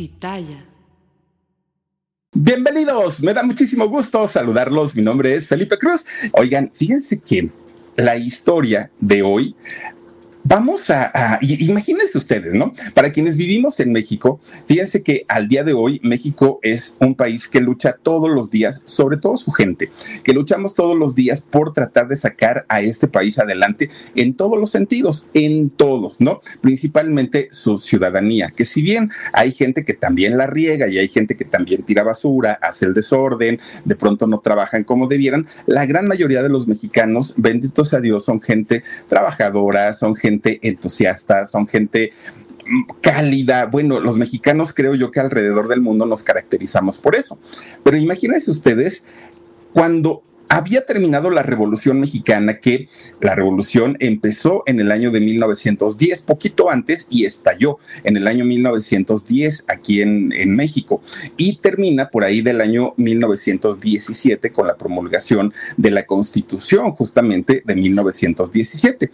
Pitaya. Bienvenidos, me da muchísimo gusto saludarlos. Mi nombre es Felipe Cruz. Oigan, fíjense que la historia de hoy Vamos a, imagínense ustedes, ¿no? Para quienes vivimos en México, fíjense que al día de hoy México es un país que lucha todos los días, sobre todo su gente, que luchamos todos los días por tratar de sacar a este país adelante en todos los sentidos, en todos, ¿no? Principalmente su ciudadanía, que si bien hay gente que también la riega y hay gente que también tira basura, hace el desorden, de pronto no trabajan como debieran, la gran mayoría de los mexicanos, benditos a Dios, son gente trabajadora, son gente entusiasta, son gente cálida. Bueno, los mexicanos creo yo que alrededor del mundo nos caracterizamos por eso. Pero imagínense ustedes cuando había terminado la Revolución Mexicana, que la revolución empezó en el año de 1910, poquito antes, y estalló en el año 1910 aquí en, en México, y termina por ahí del año 1917 con la promulgación de la Constitución justamente de 1917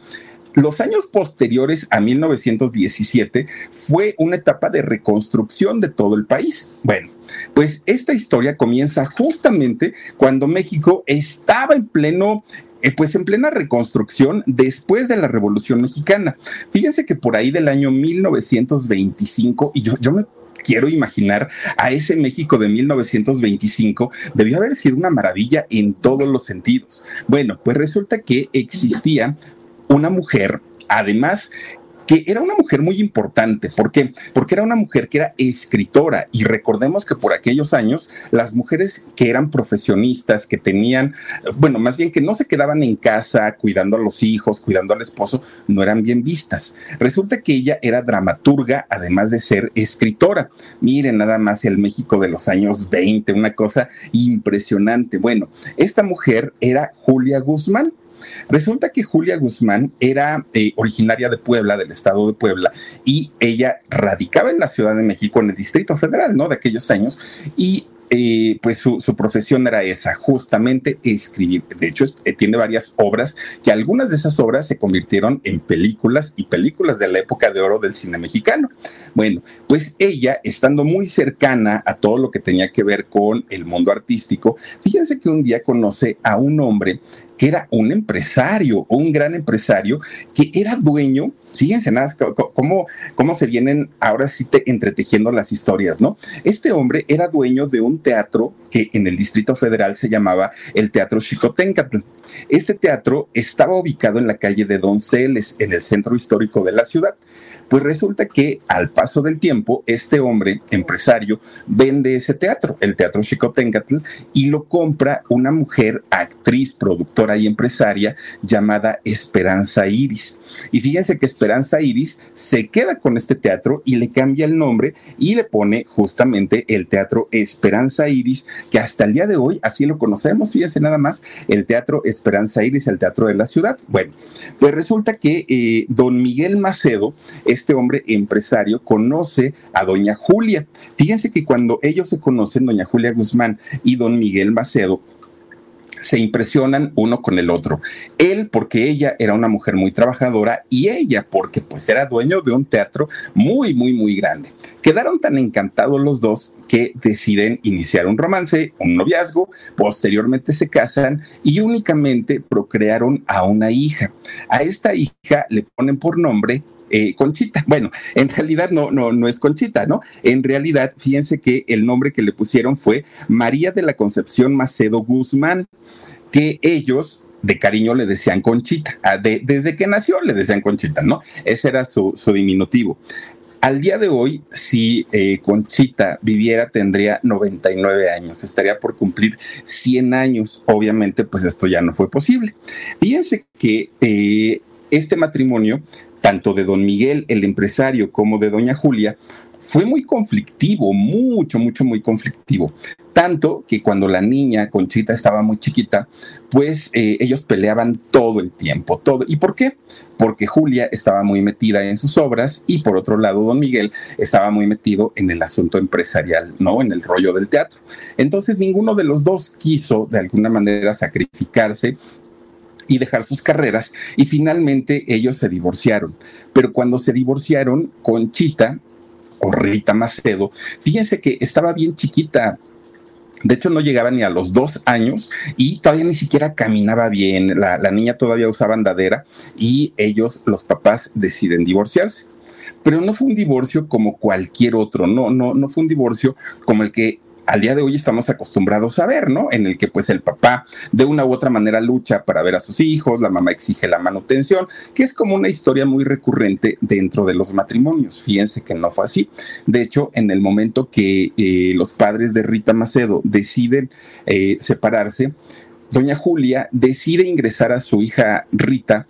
los años posteriores a 1917 fue una etapa de reconstrucción de todo el país. Bueno, pues esta historia comienza justamente cuando México estaba en pleno eh, pues en plena reconstrucción después de la Revolución Mexicana. Fíjense que por ahí del año 1925, y yo, yo me quiero imaginar a ese México de 1925, debió haber sido una maravilla en todos los sentidos. Bueno, pues resulta que existía una mujer, además que era una mujer muy importante. ¿Por qué? Porque era una mujer que era escritora y recordemos que por aquellos años las mujeres que eran profesionistas, que tenían, bueno, más bien que no se quedaban en casa cuidando a los hijos, cuidando al esposo, no eran bien vistas. Resulta que ella era dramaturga, además de ser escritora. Miren nada más el México de los años 20, una cosa impresionante. Bueno, esta mujer era Julia Guzmán. Resulta que Julia Guzmán era eh, originaria de Puebla, del estado de Puebla, y ella radicaba en la Ciudad de México, en el Distrito Federal, ¿no? De aquellos años, y pues su, profesión era esa, justamente escribir. De hecho, eh, tiene varias obras que algunas de esas obras se convirtieron en películas y películas de la época de oro del cine mexicano. Bueno, pues ella, estando muy cercana a todo lo que tenía que ver con el mundo artístico, fíjense que un día conoce a un hombre que era un empresario, un gran empresario, que era dueño, fíjense nada, cómo, cómo se vienen ahora sí te entretejiendo las historias, ¿no? Este hombre era dueño de un teatro que en el Distrito Federal se llamaba el Teatro Xicoténcatl. Este teatro estaba ubicado en la calle de Donceles, en el centro histórico de la ciudad. Pues resulta que al paso del tiempo, este hombre, empresario, vende ese teatro, el Teatro Xicoténcatl, y lo compra una mujer, actriz, productora y empresaria llamada Esperanza Iris. Y fíjense que Esperanza Iris se queda con este teatro y le cambia el nombre y le pone justamente el Teatro Esperanza Iris, que hasta el día de hoy así lo conocemos, fíjense nada más, el Teatro Esperanza Iris, el Teatro de la Ciudad. Bueno, pues resulta que eh, don Miguel Macedo, este hombre empresario conoce a doña Julia. Fíjense que cuando ellos se conocen, doña Julia Guzmán y don Miguel Macedo, se impresionan uno con el otro. Él porque ella era una mujer muy trabajadora y ella porque pues era dueño de un teatro muy, muy, muy grande. Quedaron tan encantados los dos que deciden iniciar un romance, un noviazgo, posteriormente se casan y únicamente procrearon a una hija. A esta hija le ponen por nombre eh, Conchita. Bueno, en realidad no, no, no es Conchita, ¿no? En realidad, fíjense que el nombre que le pusieron fue María de la Concepción Macedo Guzmán, que ellos de cariño le decían Conchita. Ah, desde que nació le decían Conchita, ¿no? Ese era su, diminutivo. Al día de hoy, si eh, Conchita viviera, tendría 99 años, estaría por cumplir 100 años. Obviamente, pues esto ya no fue posible. Fíjense que eh, este matrimonio tanto de don Miguel, el empresario, como de doña Julia, fue muy conflictivo, mucho, mucho, muy conflictivo. Tanto que cuando la niña Conchita estaba muy chiquita, pues eh, ellos peleaban todo el tiempo, todo. ¿Y por qué? Porque Julia estaba muy metida en sus obras y por otro lado, don Miguel estaba muy metido en el asunto empresarial, ¿no? En el rollo del teatro. Entonces, ninguno de los dos quiso de alguna manera sacrificarse y dejar sus carreras y finalmente ellos se divorciaron. Pero cuando se divorciaron, Conchita o Rita Macedo, fíjense que estaba bien chiquita, de hecho, no llegaba ni a los dos años y todavía ni siquiera caminaba bien. La, la, niña todavía usaba andadera y ellos, los papás, deciden divorciarse. Pero no fue un divorcio como cualquier otro, no, no, no fue un divorcio como el que al día de hoy estamos acostumbrados a ver, ¿no? En el que pues el papá de una u otra manera lucha para ver a sus hijos, la mamá exige la manutención, que es como una historia muy recurrente dentro de los matrimonios. Fíjense que no fue así. De hecho, en el momento que eh, los padres de Rita Macedo deciden eh, separarse, doña Julia decide ingresar a su hija Rita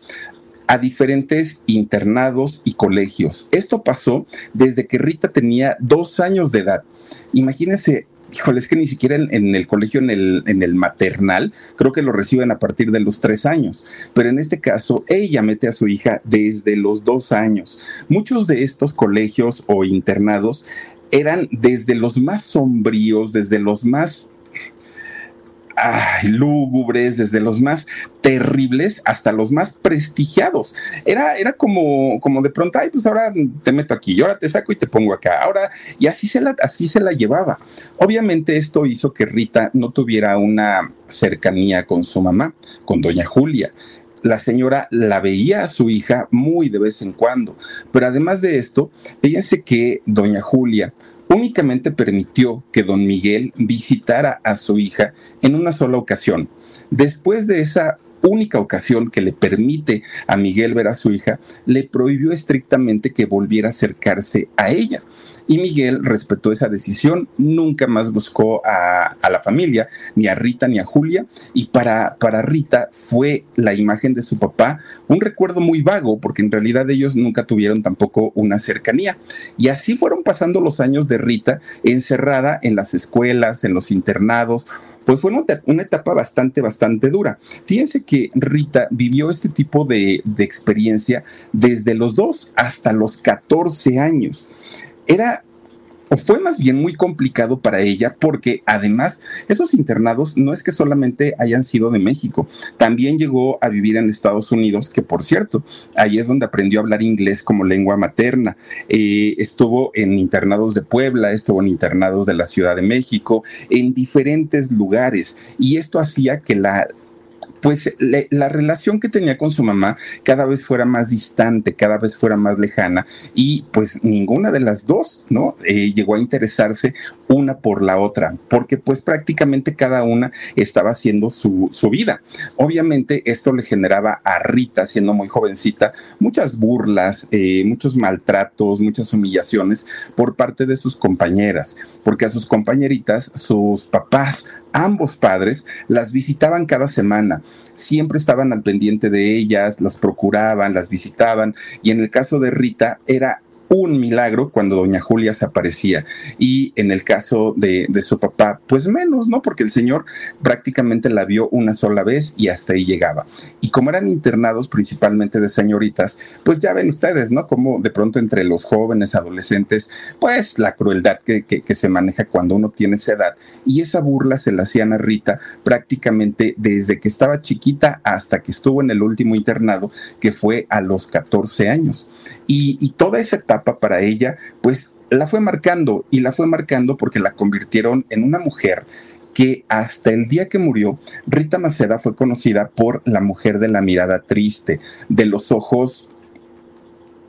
a diferentes internados y colegios. Esto pasó desde que Rita tenía dos años de edad. Imagínense híjole, es que ni siquiera en, el colegio, en el, en el, maternal, creo que lo reciben a partir de los tres años. Pero en este caso, ella mete a su hija desde los dos años. Muchos de estos colegios o internados eran desde los más sombríos, desde los más ay, lúgubres, desde los más terribles hasta los más prestigiados. Era, era como, como de pronto, ay, pues ahora te meto aquí, y ahora te saco y te pongo acá, ahora, y así se la, así se la llevaba. Obviamente esto hizo que Rita no tuviera una cercanía con su mamá, con doña Julia la señora la veía a su hija muy de vez en cuando. Pero además de esto, fíjense que doña Julia únicamente permitió que don Miguel visitara a su hija en una sola ocasión. Después de esa única ocasión que le permite a Miguel ver a su hija, le prohibió estrictamente que volviera a acercarse a ella. Y Miguel respetó esa decisión, nunca más buscó a, la familia, ni a Rita ni a Julia, y para, para Rita fue la imagen de su papá un recuerdo muy vago, porque en realidad ellos nunca tuvieron tampoco una cercanía. Y así fueron pasando los años de Rita encerrada en las escuelas, en los internados, pues fue una, etapa bastante, bastante dura. Fíjense que Rita vivió este tipo de, de experiencia desde los dos hasta los 14 años. Era o fue más bien muy complicado para ella porque además esos internados no es que solamente hayan sido de México, también llegó a vivir en Estados Unidos, que por cierto, ahí es donde aprendió a hablar inglés como lengua materna. Eh, estuvo en internados de Puebla, estuvo en internados de la Ciudad de México, en diferentes lugares, y esto hacía que la pues la relación que tenía con su mamá cada vez fuera más distante, cada vez fuera más lejana y pues ninguna de las dos, ¿no? Eh, llegó a interesarse una por la otra, porque pues prácticamente cada una estaba haciendo su, vida. Obviamente esto le generaba a Rita, siendo muy jovencita, muchas burlas, eh, muchos maltratos, muchas humillaciones por parte de sus compañeras, porque a sus compañeritas, sus papás ambos padres las visitaban cada semana, siempre estaban al pendiente de ellas, las procuraban, las visitaban y en el caso de Rita era un milagro cuando doña Julia se aparecía. Y en el caso de, su papá, pues menos, ¿no? Porque el señor prácticamente la vio una sola vez y hasta ahí llegaba. Y como eran internados principalmente de señoritas, pues ya ven ustedes, ¿no? Como de pronto entre los jóvenes, adolescentes, pues la crueldad que, que se maneja cuando uno tiene esa edad. Y esa burla se la hacían a Rita prácticamente desde que estaba chiquita hasta que estuvo en el último internado, que fue a los 14 años. Y, y toda esa para ella, pues la fue marcando y la fue marcando porque la convirtieron en una mujer que hasta el día que murió, Rita Maceda fue conocida por la mujer de la mirada triste, de los ojos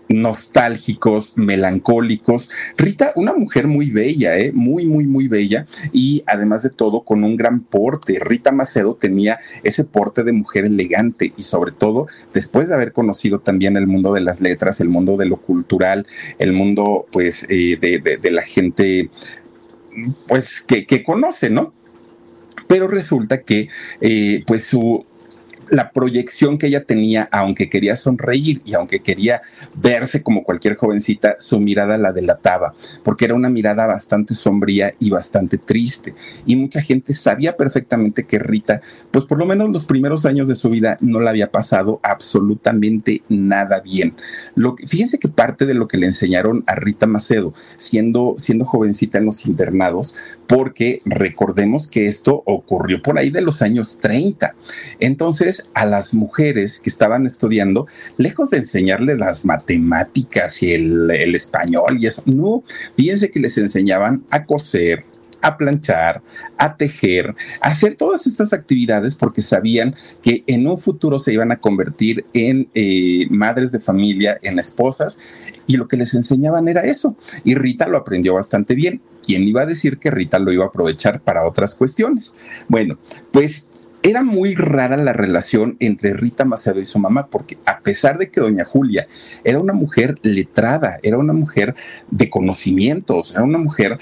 nostálgicos, melancólicos. Rita, una mujer muy bella, ¿eh? muy, muy, muy bella y además de todo con un gran porte. Rita Macedo tenía ese porte de mujer elegante y sobre todo después de haber conocido también el mundo de las letras, el mundo de lo cultural, el mundo pues eh, de, la gente pues que, conoce, ¿no? Pero resulta que eh, pues su la proyección que ella tenía, aunque quería sonreír y aunque quería verse como cualquier jovencita, su mirada la delataba, porque era una mirada bastante sombría y bastante triste. Y mucha gente sabía perfectamente que Rita, pues por lo menos los primeros años de su vida no la había pasado absolutamente nada bien. Lo que, fíjense que parte de lo que le enseñaron a Rita Macedo, siendo, siendo jovencita en los internados, porque recordemos que esto ocurrió por ahí de los años 30. Entonces, a las mujeres que estaban estudiando, lejos de enseñarles las matemáticas y el, español y eso, no, fíjense que les enseñaban a coser, a planchar, a tejer, a hacer todas estas actividades porque sabían que en un futuro se iban a convertir en eh, madres de familia, en esposas, y lo que les enseñaban era eso. Y Rita lo aprendió bastante bien. ¿Quién iba a decir que Rita lo iba a aprovechar para otras cuestiones? Bueno, pues era muy rara la relación entre Rita Macedo y su mamá, porque a pesar de que doña Julia era una mujer letrada, era una mujer de conocimientos, era una mujer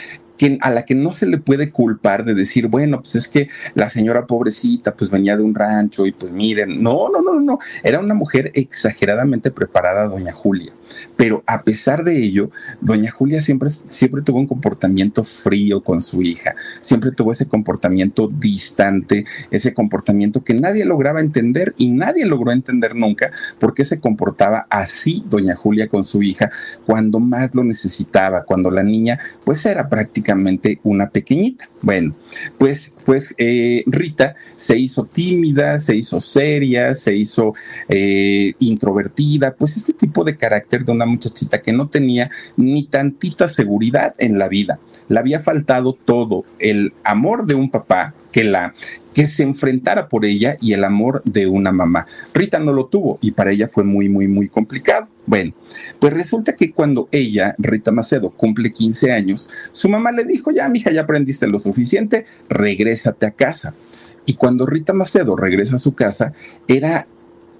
a la que no se le puede culpar de decir, bueno, pues es que la señora pobrecita pues venía de un rancho y pues miren, no, no, no, no, era una mujer exageradamente preparada, doña Julia. Pero a pesar de ello, doña Julia siempre, siempre tuvo un comportamiento frío con su hija, siempre tuvo ese comportamiento distante, ese comportamiento que nadie lograba entender y nadie logró entender nunca por qué se comportaba así doña Julia con su hija cuando más lo necesitaba, cuando la niña pues era prácticamente una pequeñita. Bueno, pues, pues eh, Rita se hizo tímida, se hizo seria, se hizo eh, introvertida, pues este tipo de de una muchachita que no tenía ni tantita seguridad en la vida. Le había faltado todo, el amor de un papá que la que se enfrentara por ella y el amor de una mamá. Rita no lo tuvo y para ella fue muy, muy, muy complicado. Bueno, pues resulta que cuando ella, Rita Macedo, cumple 15 años, su mamá le dijo, ya, mija, ya aprendiste lo suficiente, regrésate a casa. Y cuando Rita Macedo regresa a su casa, era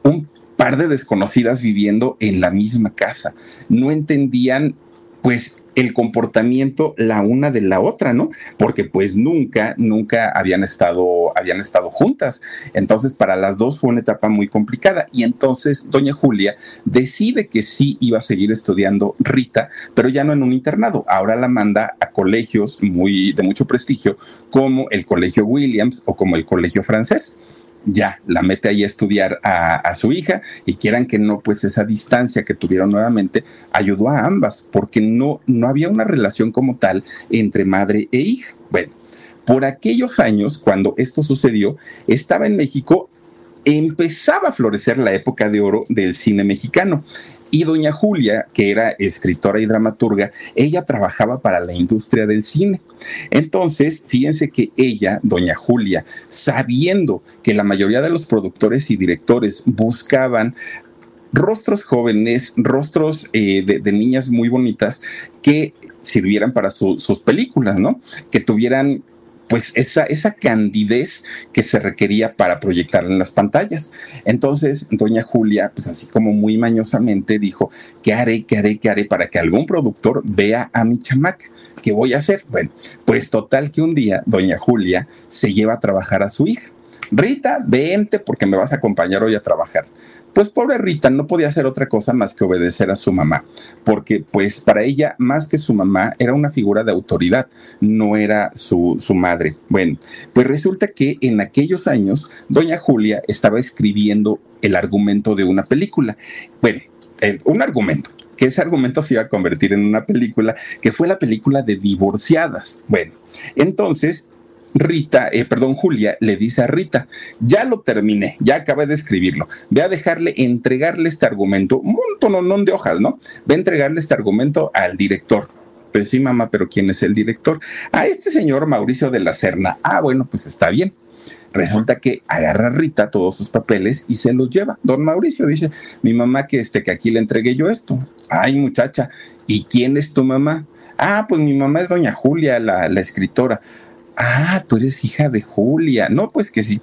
un par de desconocidas viviendo en la misma casa. No entendían pues el comportamiento la una de la otra, ¿no? Porque pues nunca, nunca habían estado, habían estado juntas. Entonces para las dos fue una etapa muy complicada. Y entonces doña Julia decide que sí iba a seguir estudiando Rita, pero ya no en un internado. Ahora la manda a colegios muy de mucho prestigio como el Colegio Williams o como el Colegio Francés ya la mete ahí a estudiar a, su hija y quieran que no, pues esa distancia que tuvieron nuevamente ayudó a ambas porque no, no había una relación como tal entre madre e hija. Bueno, por aquellos años, cuando esto sucedió, estaba en México empezaba a florecer la época de oro del cine mexicano. Y doña Julia, que era escritora y dramaturga, ella trabajaba para la industria del cine. Entonces, fíjense que ella, doña Julia, sabiendo que la mayoría de los productores y directores buscaban rostros jóvenes, rostros eh, de, niñas muy bonitas que sirvieran para sus películas, ¿no? Que tuvieran pues esa, esa candidez que se requería para proyectar en las pantallas. Entonces, doña Julia, pues así como muy mañosamente dijo, ¿qué haré, qué haré, qué haré para que algún productor vea a mi chamaca? ¿Qué voy a hacer? Bueno, pues total que un día doña Julia se lleva a trabajar a su hija. Rita, vente porque me vas a acompañar hoy a trabajar. Pues pobre Rita no podía hacer otra cosa más que obedecer a su mamá, porque pues para ella más que su mamá era una figura de autoridad, no era su, su madre. Bueno, pues resulta que en aquellos años doña Julia estaba escribiendo el argumento de una película. Bueno, un argumento, que ese argumento se iba a convertir en una película, que fue la película de divorciadas. Bueno, entonces Rita, eh, perdón, Julia le dice a Rita, ya lo terminé, ya acabé de escribirlo, ve a dejarle, entregarle este argumento, un montón de hojas, ¿no? Ve a entregarle este argumento al director. Pues sí, mamá, pero ¿quién es el director? A este señor Mauricio de la Serna. Ah, bueno, pues está bien. Resulta que agarra a Rita todos sus papeles y se los lleva. Don Mauricio dice, mi mamá que, este, que aquí le entregué yo esto. Ay, muchacha, ¿y quién es tu mamá? Ah, pues mi mamá es doña Julia, la, la escritora ah, tú eres hija de Julia. No, pues que sí.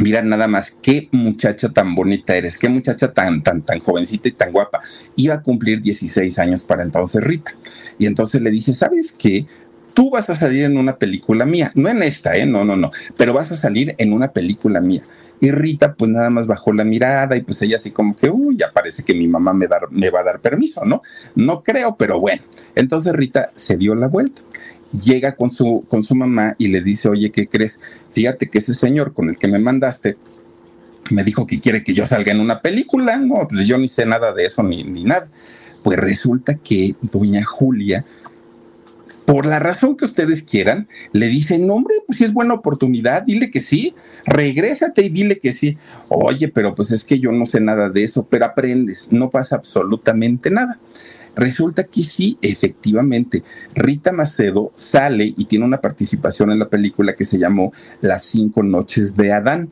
Mira nada más, qué muchacha tan bonita eres, qué muchacha tan, tan, tan jovencita y tan guapa. Iba a cumplir 16 años para entonces Rita. Y entonces le dice, ¿sabes qué? Tú vas a salir en una película mía, no en esta, ¿eh? No, no, no, pero vas a salir en una película mía. Y Rita pues nada más bajó la mirada y pues ella así como que, uy, ya parece que mi mamá me, me va a dar permiso, ¿no? No creo, pero bueno. Entonces Rita se dio la vuelta llega con su, con su mamá y le dice, oye, ¿qué crees? Fíjate que ese señor con el que me mandaste me dijo que quiere que yo salga en una película. No, pues yo ni sé nada de eso ni, ni nada. Pues resulta que doña Julia por la razón que ustedes quieran, le dicen, hombre, pues si es buena oportunidad, dile que sí, regrésate y dile que sí. Oye, pero pues es que yo no sé nada de eso, pero aprendes, no pasa absolutamente nada. Resulta que sí, efectivamente, Rita Macedo sale y tiene una participación en la película que se llamó Las cinco noches de Adán.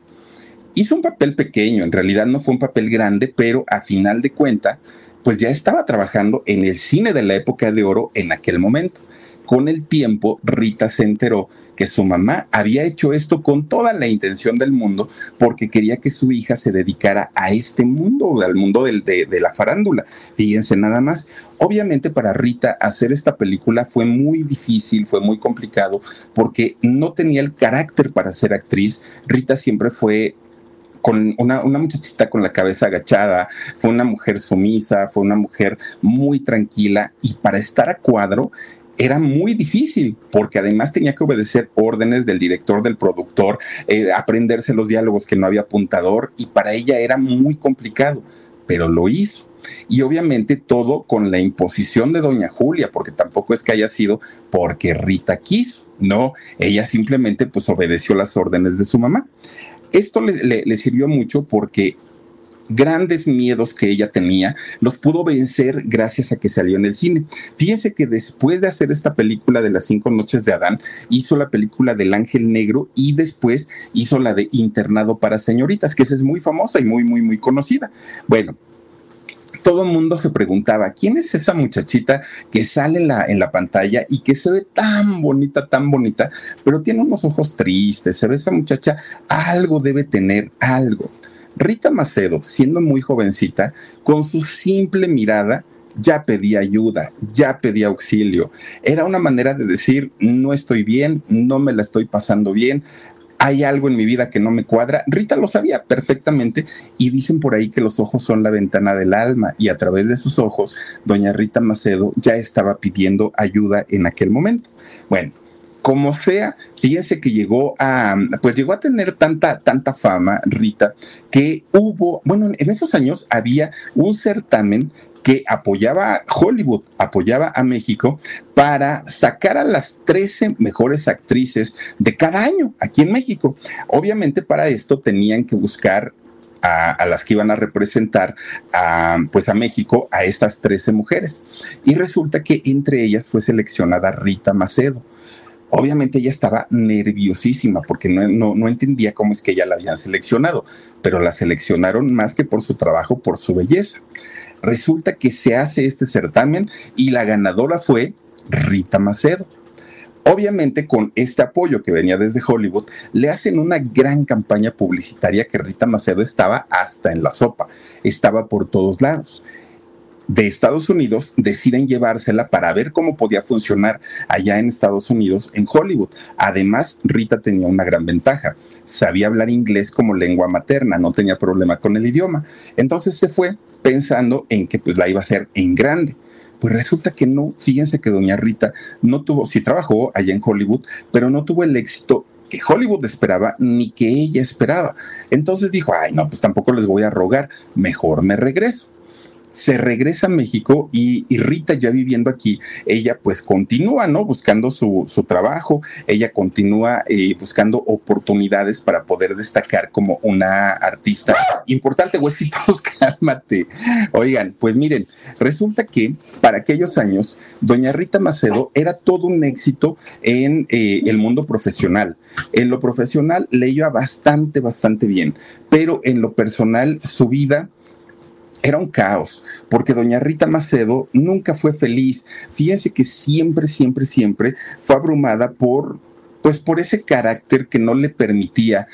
Hizo un papel pequeño, en realidad no fue un papel grande, pero a final de cuenta, pues ya estaba trabajando en el cine de la época de oro en aquel momento. Con el tiempo, Rita se enteró que su mamá había hecho esto con toda la intención del mundo porque quería que su hija se dedicara a este mundo, al mundo de, la farándula. Fíjense nada más. Obviamente para Rita hacer esta película fue muy difícil, fue muy complicado porque no tenía el carácter para ser actriz. Rita siempre fue con una, muchachita con la cabeza agachada, fue una mujer sumisa, fue una mujer muy tranquila y para estar a cuadro era muy difícil porque además tenía que obedecer órdenes del director, del productor, eh, aprenderse los diálogos que no había apuntador y para ella era muy complicado, pero lo hizo. Y obviamente todo con la imposición de doña Julia, porque tampoco es que haya sido porque Rita quiso, no, ella simplemente pues obedeció las órdenes de su mamá. Esto le, le sirvió mucho porque grandes miedos que ella tenía, los pudo vencer gracias a que salió en el cine. Fíjense que después de hacer esta película de las cinco noches de Adán, hizo la película del Ángel Negro y después hizo la de Internado para Señoritas, que esa es muy famosa y muy, muy, muy conocida. Bueno, todo el mundo se preguntaba, ¿quién es esa muchachita que sale en la, en la pantalla y que se ve tan bonita, tan bonita, pero tiene unos ojos tristes? Se ve esa muchacha, algo debe tener, algo. Rita Macedo, siendo muy jovencita, con su simple mirada, ya pedía ayuda, ya pedía auxilio. Era una manera de decir, no estoy bien, no me la estoy pasando bien, hay algo en mi vida que no me cuadra. Rita lo sabía perfectamente y dicen por ahí que los ojos son la ventana del alma y a través de sus ojos, doña Rita Macedo ya estaba pidiendo ayuda en aquel momento. Bueno, como sea, fíjense que llegó a, pues llegó a tener tanta, tanta fama, Rita, que hubo, bueno, en esos años había un certamen que apoyaba a Hollywood, apoyaba a México para sacar a las 13 mejores actrices de cada año aquí en México. Obviamente para esto tenían que buscar a, las que iban a representar a, pues a México, a estas 13 mujeres. Y resulta que entre ellas fue seleccionada Rita Macedo. Obviamente ella estaba nerviosísima porque no, no, entendía cómo es que ella la habían seleccionado, pero la seleccionaron más que por su trabajo, por su belleza. Resulta que se hace este certamen y la ganadora fue Rita Macedo. Obviamente con este apoyo que venía desde Hollywood, le hacen una gran campaña publicitaria que Rita Macedo estaba hasta en la sopa, estaba por todos lados de Estados Unidos deciden llevársela para ver cómo podía funcionar allá en Estados Unidos, en Hollywood. Además, Rita tenía una gran ventaja. Sabía hablar inglés como lengua materna, no tenía problema con el idioma. Entonces se fue pensando en que pues la iba a hacer en grande. Pues resulta que no, fíjense que doña Rita no tuvo, sí trabajó allá en Hollywood, pero no tuvo el éxito que Hollywood esperaba ni que ella esperaba. Entonces dijo, ay, no, pues tampoco les voy a rogar, mejor me regreso se regresa a México y, Rita ya viviendo aquí, ella pues continúa, ¿no? Buscando su, trabajo, ella continúa eh, buscando oportunidades para poder destacar como una artista importante. Huesitos, cálmate. Oigan, pues miren, resulta que para aquellos años, doña Rita Macedo era todo un éxito en eh, el mundo profesional. En lo profesional le iba bastante, bastante bien, pero en lo personal su vida era un caos, porque doña Rita Macedo nunca fue feliz. Fíjense que siempre, siempre, siempre fue abrumada por, pues por ese carácter que no le permitía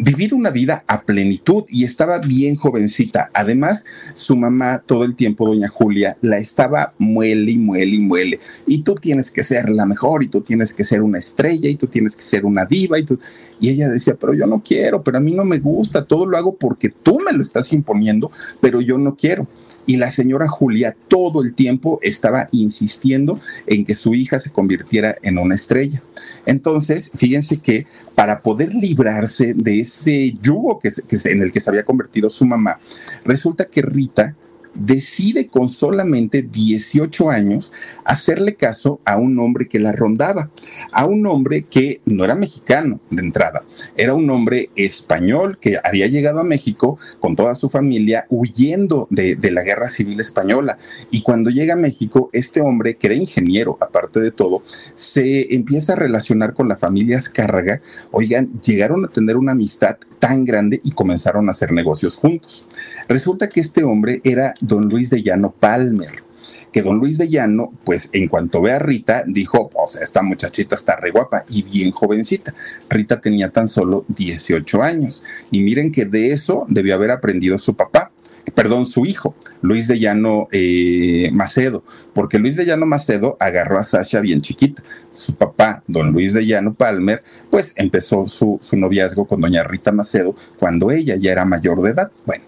vivir una vida a plenitud y estaba bien jovencita. Además, su mamá todo el tiempo, doña Julia, la estaba muele y muele y muele. Y tú tienes que ser la mejor y tú tienes que ser una estrella y tú tienes que ser una diva y tú... Y ella decía, pero yo no quiero, pero a mí no me gusta, todo lo hago porque tú me lo estás imponiendo, pero yo no quiero y la señora Julia todo el tiempo estaba insistiendo en que su hija se convirtiera en una estrella. Entonces, fíjense que para poder librarse de ese yugo que, en el que se había convertido su mamá, resulta que Rita decide con solamente 18 años hacerle caso a un hombre que la rondaba, a un hombre que no era mexicano de entrada, era un hombre español que había llegado a México con toda su familia huyendo de, la guerra civil española. Y cuando llega a México, este hombre, que era ingeniero, aparte de todo, se empieza a relacionar con la familia Azcárraga. Oigan, llegaron a tener una amistad tan grande y comenzaron a hacer negocios juntos. Resulta que este hombre era don Luis de Llano Palmer que don Luis de Llano, pues en cuanto ve a Rita, dijo, pues esta muchachita está re guapa y bien jovencita. Rita tenía tan solo 18 años y miren que de eso debió haber aprendido su papá, perdón, su hijo, Luis de Llano eh, Macedo, porque Luis de Llano Macedo agarró a Sasha bien chiquita. Su papá, don Luis de Llano Palmer, pues empezó su, su noviazgo con doña Rita Macedo cuando ella ya era mayor de edad. Bueno,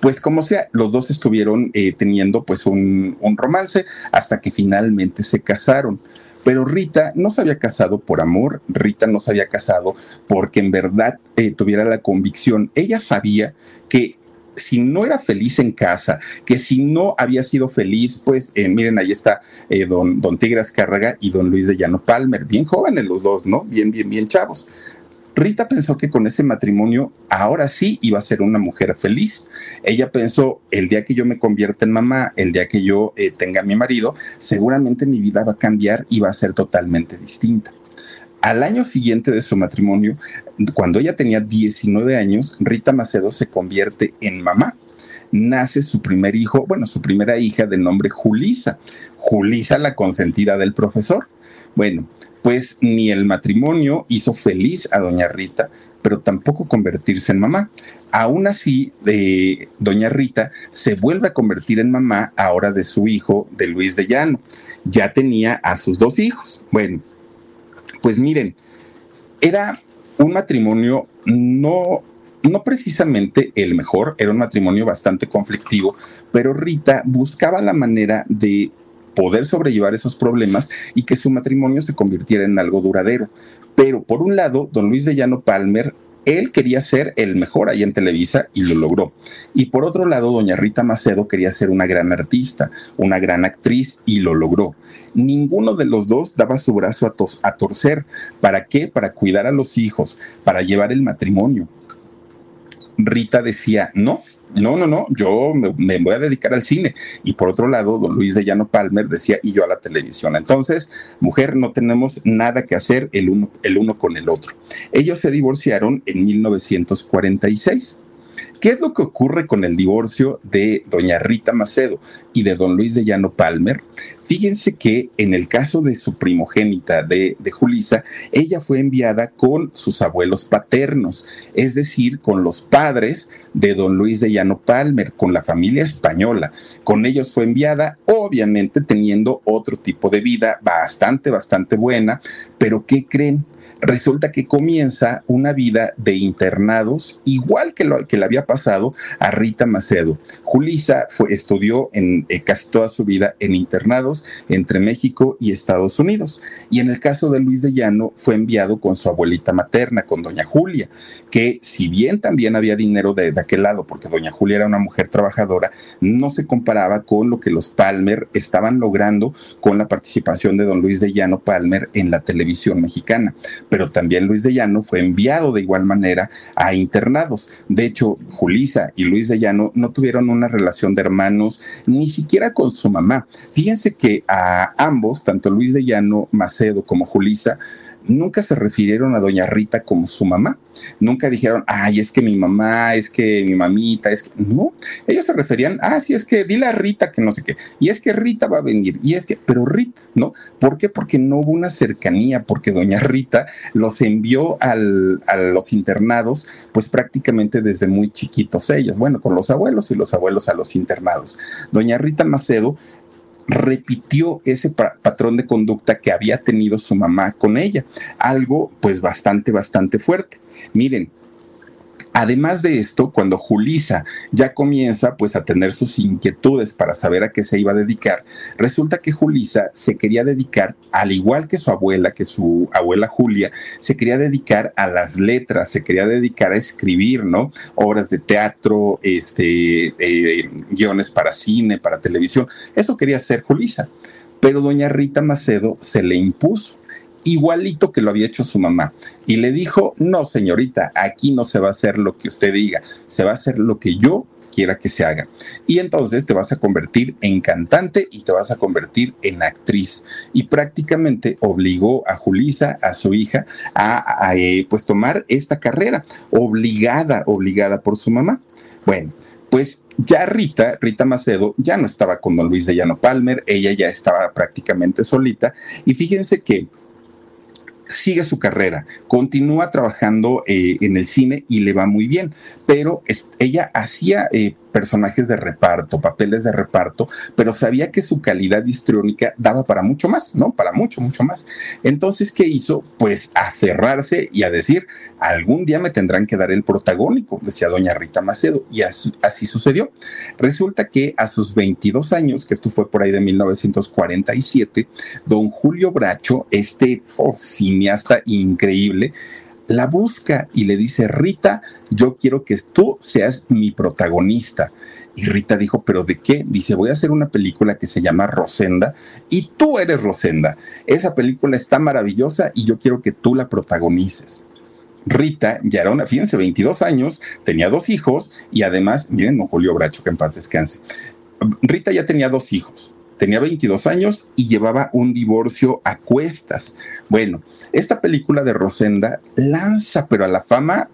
pues como sea, los dos estuvieron eh, teniendo pues un, romance hasta que finalmente se casaron. Pero Rita no se había casado por amor, Rita no se había casado porque en verdad eh, tuviera la convicción. Ella sabía que si no era feliz en casa, que si no había sido feliz, pues eh, miren, ahí está don, don Tigras Cárraga y don Luis de Llano Palmer, bien jóvenes los dos, ¿no? Bien, bien, bien chavos. Rita pensó que con ese matrimonio ahora sí iba a ser una mujer feliz. Ella pensó, el día que yo me convierta en mamá, el día que yo eh, tenga a mi marido, seguramente mi vida va a cambiar y va a ser totalmente distinta. Al año siguiente de su matrimonio, cuando ella tenía 19 años, Rita Macedo se convierte en mamá. Nace su primer hijo, bueno, su primera hija de nombre Julisa. Julisa, la consentida del profesor. Bueno, pues ni el matrimonio hizo feliz a doña Rita, pero tampoco convertirse en mamá. Aún así, de doña Rita se vuelve a convertir en mamá ahora de su hijo, de Luis de Llano. Ya tenía a sus dos hijos. Bueno, pues miren, era un matrimonio no no precisamente el mejor, era un matrimonio bastante conflictivo, pero Rita buscaba la manera de poder sobrellevar esos problemas y que su matrimonio se convirtiera en algo duradero. Pero por un lado, don Luis de Llano Palmer él quería ser el mejor ahí en Televisa y lo logró. Y por otro lado, doña Rita Macedo quería ser una gran artista, una gran actriz y lo logró. Ninguno de los dos daba su brazo a, a torcer. ¿Para qué? Para cuidar a los hijos, para llevar el matrimonio. Rita decía, no, no, no, no, yo me, voy a dedicar al cine. Y por otro lado, don Luis de Llano Palmer decía, y yo a la televisión. Entonces, mujer, no tenemos nada que hacer el uno, el uno con el otro. Ellos se divorciaron en 1946. ¿Qué es lo que ocurre con el divorcio de doña Rita Macedo y de don Luis de Llano Palmer? Fíjense que en el caso de su primogénita de, Julisa, ella fue enviada con sus abuelos paternos, es decir, con los padres de don Luis de Llano Palmer, con la familia española. Con ellos fue enviada, obviamente teniendo otro tipo de vida bastante, bastante buena, pero ¿qué creen? Resulta que comienza una vida de internados, igual que lo que le había pasado a Rita Macedo. Julisa fue, estudió en eh, casi toda su vida en internados entre México y Estados Unidos. Y en el caso de Luis de Llano, fue enviado con su abuelita materna, con doña Julia, que si bien también había dinero de, de aquel lado, porque doña Julia era una mujer trabajadora, no se comparaba con lo que los Palmer estaban logrando con la participación de don Luis de Llano Palmer en la televisión mexicana pero también Luis de Llano fue enviado de igual manera a internados. De hecho, Julisa y Luis de Llano no tuvieron una relación de hermanos ni siquiera con su mamá. Fíjense que a ambos, tanto Luis de Llano Macedo como Julisa, nunca se refirieron a doña Rita como su mamá. Nunca dijeron, ay, es que mi mamá, es que mi mamita, es que. No, ellos se referían, ah, sí, es que dile a Rita que no sé qué. Y es que Rita va a venir. Y es que, pero Rita, ¿no? ¿Por qué? Porque no hubo una cercanía, porque doña Rita los envió a los internados, pues prácticamente desde muy chiquitos ellos. Bueno, con los abuelos y los abuelos a los internados. Doña Rita Macedo repitió ese patrón de conducta que había tenido su mamá con ella, algo pues bastante, bastante fuerte. Miren, Además de esto, cuando Julisa ya comienza pues a tener sus inquietudes para saber a qué se iba a dedicar, resulta que Julisa se quería dedicar, al igual que su abuela, que su abuela Julia, se quería dedicar a las letras, se quería dedicar a escribir, ¿no? Obras de teatro, este, eh, guiones para cine, para televisión. Eso quería hacer Julisa. Pero doña Rita Macedo se le impuso igualito que lo había hecho su mamá. Y le dijo, no, señorita, aquí no se va a hacer lo que usted diga, se va a hacer lo que yo quiera que se haga. Y entonces te vas a convertir en cantante y te vas a convertir en actriz. Y prácticamente obligó a Julisa, a su hija, a, eh, pues tomar esta carrera, obligada, obligada por su mamá. Bueno, pues ya Rita, Rita Macedo, ya no estaba con don Luis de Llano Palmer, ella ya estaba prácticamente solita. Y fíjense que sigue su carrera, continúa trabajando eh, en el cine y le va muy bien, pero ella hacía eh, personajes de reparto, papeles de reparto, pero sabía que su calidad histriónica daba para mucho más, ¿no? Para mucho, mucho más. Entonces, ¿qué hizo? Pues aferrarse y a decir, algún día me tendrán que dar el protagónico, decía doña Rita Macedo, y así, así sucedió. Resulta que a sus 22 años, que esto fue por ahí de 1947, don Julio Bracho, este oh, cineasta increíble, la busca y le dice, Rita, yo quiero que tú seas mi protagonista. Y Rita dijo, ¿pero de qué? Dice, voy a hacer una película que se llama Rosenda y tú eres Rosenda. Esa película está maravillosa y yo quiero que tú la protagonices. Rita ya era una, fíjense, 22 años, tenía dos hijos y además, miren, no Julio Bracho, que en paz descanse. Rita ya tenía dos hijos, tenía 22 años y llevaba un divorcio a cuestas. Bueno, esta película de Rosenda lanza, pero a la fama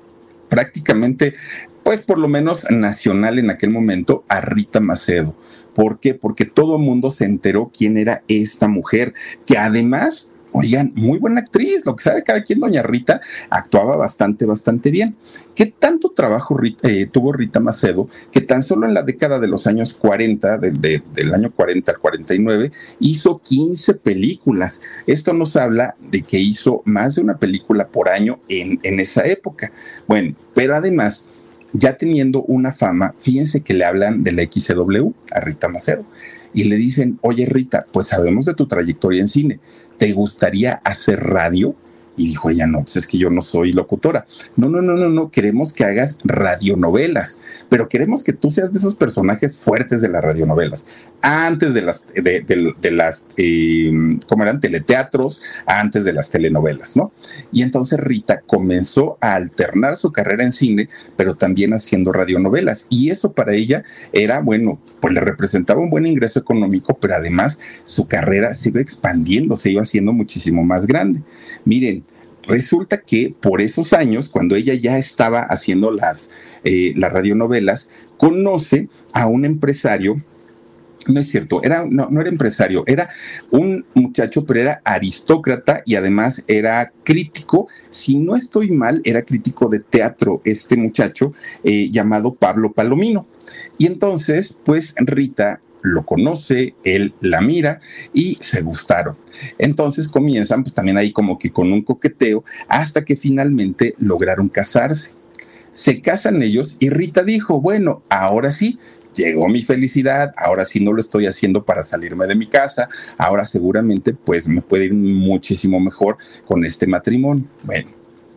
prácticamente, pues por lo menos nacional en aquel momento, a Rita Macedo. ¿Por qué? Porque todo el mundo se enteró quién era esta mujer, que además Oigan, muy buena actriz, lo que sabe cada quien, doña Rita actuaba bastante, bastante bien. ¿Qué tanto trabajo eh, tuvo Rita Macedo que tan solo en la década de los años 40, del año 40 al 49, hizo 15 películas? Esto nos habla de que hizo más de una película por año en, en esa época. Bueno, pero además ya teniendo una fama, fíjense que le hablan de la XCW a Rita Macedo y le dicen, oye Rita, pues sabemos de tu trayectoria en cine, ¿te gustaría hacer radio? Y dijo ella, no, pues es que yo no soy locutora. No, no, no, no, no, queremos que hagas radionovelas, pero queremos que tú seas de esos personajes fuertes de las radionovelas, antes de las, de, las, eh, ¿cómo eran? Teleteatros, antes de las telenovelas, ¿no? Y entonces Rita comenzó a alternar su carrera en cine, pero también haciendo radionovelas. Y eso para ella era, bueno, pues le representaba un buen ingreso económico, pero además su carrera se iba expandiendo, se iba haciendo muchísimo más grande. Miren, resulta que por esos años, cuando ella ya estaba haciendo las, eh, las radionovelas, conoce a un empresario no es cierto, era, no, era empresario, era un muchacho, pero era aristócrata y además era crítico, si no estoy mal, era crítico de teatro, este muchacho eh, llamado Pablo Palomino. Y entonces, pues Rita lo conoce, él la mira y se gustaron. Entonces comienzan pues también ahí como que con un coqueteo hasta que finalmente lograron casarse. Se casan ellos y Rita dijo, bueno, ahora sí, llegó mi felicidad, ahora sí no lo estoy haciendo para salirme de mi casa, ahora seguramente pues me puede ir muchísimo mejor con este matrimonio. Bueno,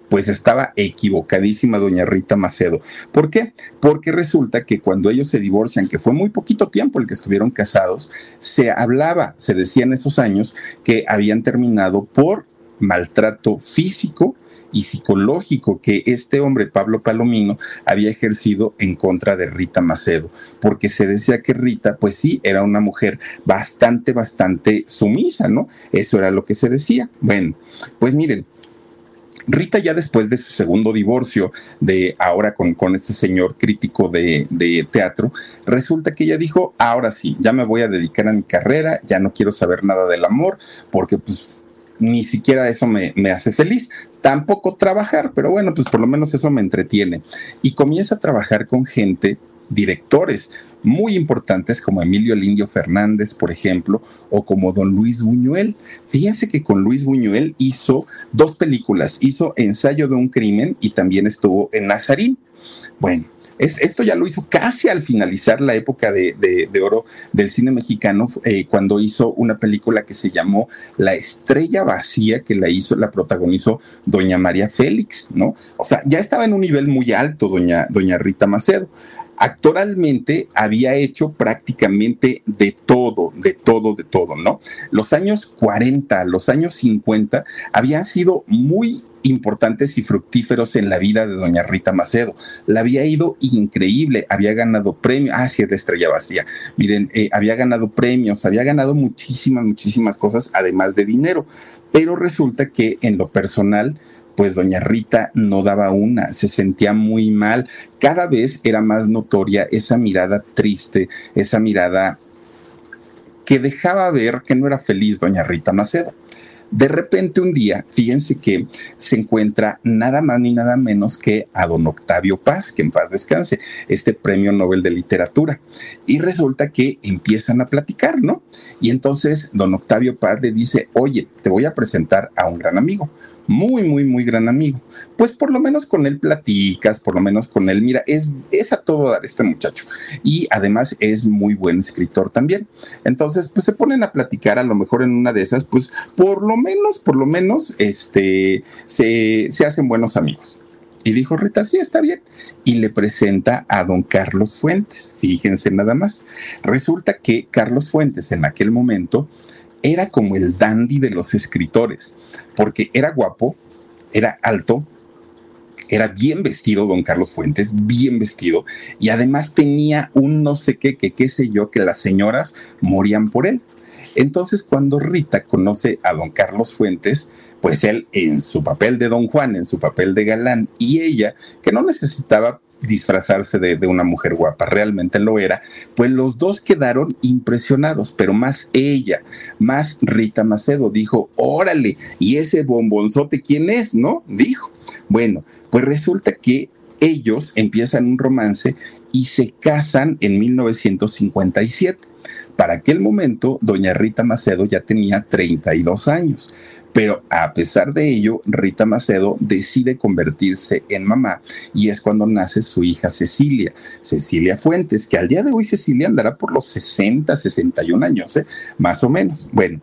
pues estaba equivocadísima doña Rita Macedo. ¿Por qué? Porque resulta que cuando ellos se divorcian, que fue muy poquito tiempo el que estuvieron casados, se hablaba, se decía en esos años que habían terminado por maltrato físico y psicológico que este hombre, Pablo Palomino, había ejercido en contra de Rita Macedo, porque se decía que Rita, pues sí, era una mujer bastante, bastante sumisa, ¿no? Eso era lo que se decía. Bueno, pues miren, Rita ya después de su segundo divorcio, de ahora con, con este señor crítico de, de, teatro, resulta que ella dijo, ahora sí, ya me voy a dedicar a mi carrera, ya no quiero saber nada del amor, porque pues ni siquiera eso me, me, hace feliz. Tampoco trabajar, pero bueno, pues por lo menos eso me entretiene. Y comienza a trabajar con gente, directores muy importantes como Emilio Lindio Fernández, por ejemplo, o como don Luis Buñuel. Fíjense que con Luis Buñuel hizo dos películas, hizo Ensayo de un crimen y también estuvo en Nazarín. Bueno, es, esto ya lo hizo casi al finalizar la época de, de, oro del cine mexicano, eh, cuando hizo una película que se llamó La Estrella Vacía, que la hizo, la protagonizó doña María Félix, ¿no? O sea, ya estaba en un nivel muy alto doña, doña Rita Macedo actoralmente había hecho prácticamente de todo, de todo, de todo, ¿no? Los años 40, los años 50 habían sido muy importantes y fructíferos en la vida de doña Rita Macedo. La había ido increíble, había ganado premios, ah, sí, es la estrella vacía. Miren, eh, había ganado premios, había ganado muchísimas, muchísimas cosas, además de dinero. Pero resulta que en lo personal, pues doña Rita no daba una, se sentía muy mal. Cada vez era más notoria esa mirada triste, esa mirada que dejaba ver que no era feliz doña Rita Macedo. De repente un día, fíjense que se encuentra nada más ni nada menos que a don Octavio Paz, que en paz descanse, este premio Nobel de Literatura. Y resulta que empiezan a platicar, ¿no? Y entonces don Octavio Paz le dice, oye, te voy a presentar a un gran amigo, muy, muy, muy gran amigo. Pues por lo menos con él platicas, por lo menos con él, mira, es, es a todo dar este muchacho. Y además es muy buen escritor también. Entonces, pues se ponen a platicar, a lo mejor en una de esas, pues por lo menos, por lo menos, este, se, se hacen buenos amigos. Y dijo Rita, sí, está bien. Y le presenta a don Carlos Fuentes. Fíjense nada más. Resulta que Carlos Fuentes en aquel momento era como el dandy de los escritores, porque era guapo, era alto, era bien vestido, don Carlos Fuentes, bien vestido, y además tenía un no sé qué, que qué sé yo, que las señoras morían por él. Entonces, cuando Rita conoce a don Carlos Fuentes, pues él en su papel de don Juan, en su papel de galán, y ella, que no necesitaba disfrazarse de, una mujer guapa, realmente lo era, pues los dos quedaron impresionados, pero más ella, más Rita Macedo dijo, órale, y ese bombonzote, ¿quién es? ¿No? Dijo. Bueno, pues resulta que ellos empiezan un romance y se casan en 1957. Para aquel momento, doña Rita Macedo ya tenía 32 años. Pero a pesar de ello, Rita Macedo decide convertirse en mamá y es cuando nace su hija Cecilia, Cecilia Fuentes, que al día de hoy Cecilia andará por los 60, 61 años, ¿eh? más o menos. Bueno,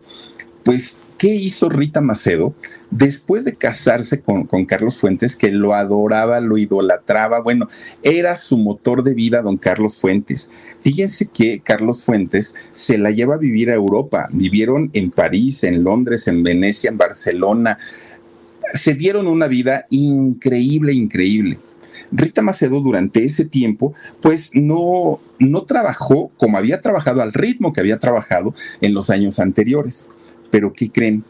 pues ¿Qué hizo Rita Macedo después de casarse con, Carlos Fuentes, que lo adoraba, lo idolatraba? Bueno, era su motor de vida, don Carlos Fuentes. Fíjense que Carlos Fuentes se la lleva a vivir a Europa. Vivieron en París, en Londres, en Venecia, en Barcelona. Se dieron una vida increíble, increíble. Rita Macedo durante ese tiempo, pues no, no trabajó como había trabajado al ritmo que había trabajado en los años anteriores. Pero ¿qué creen?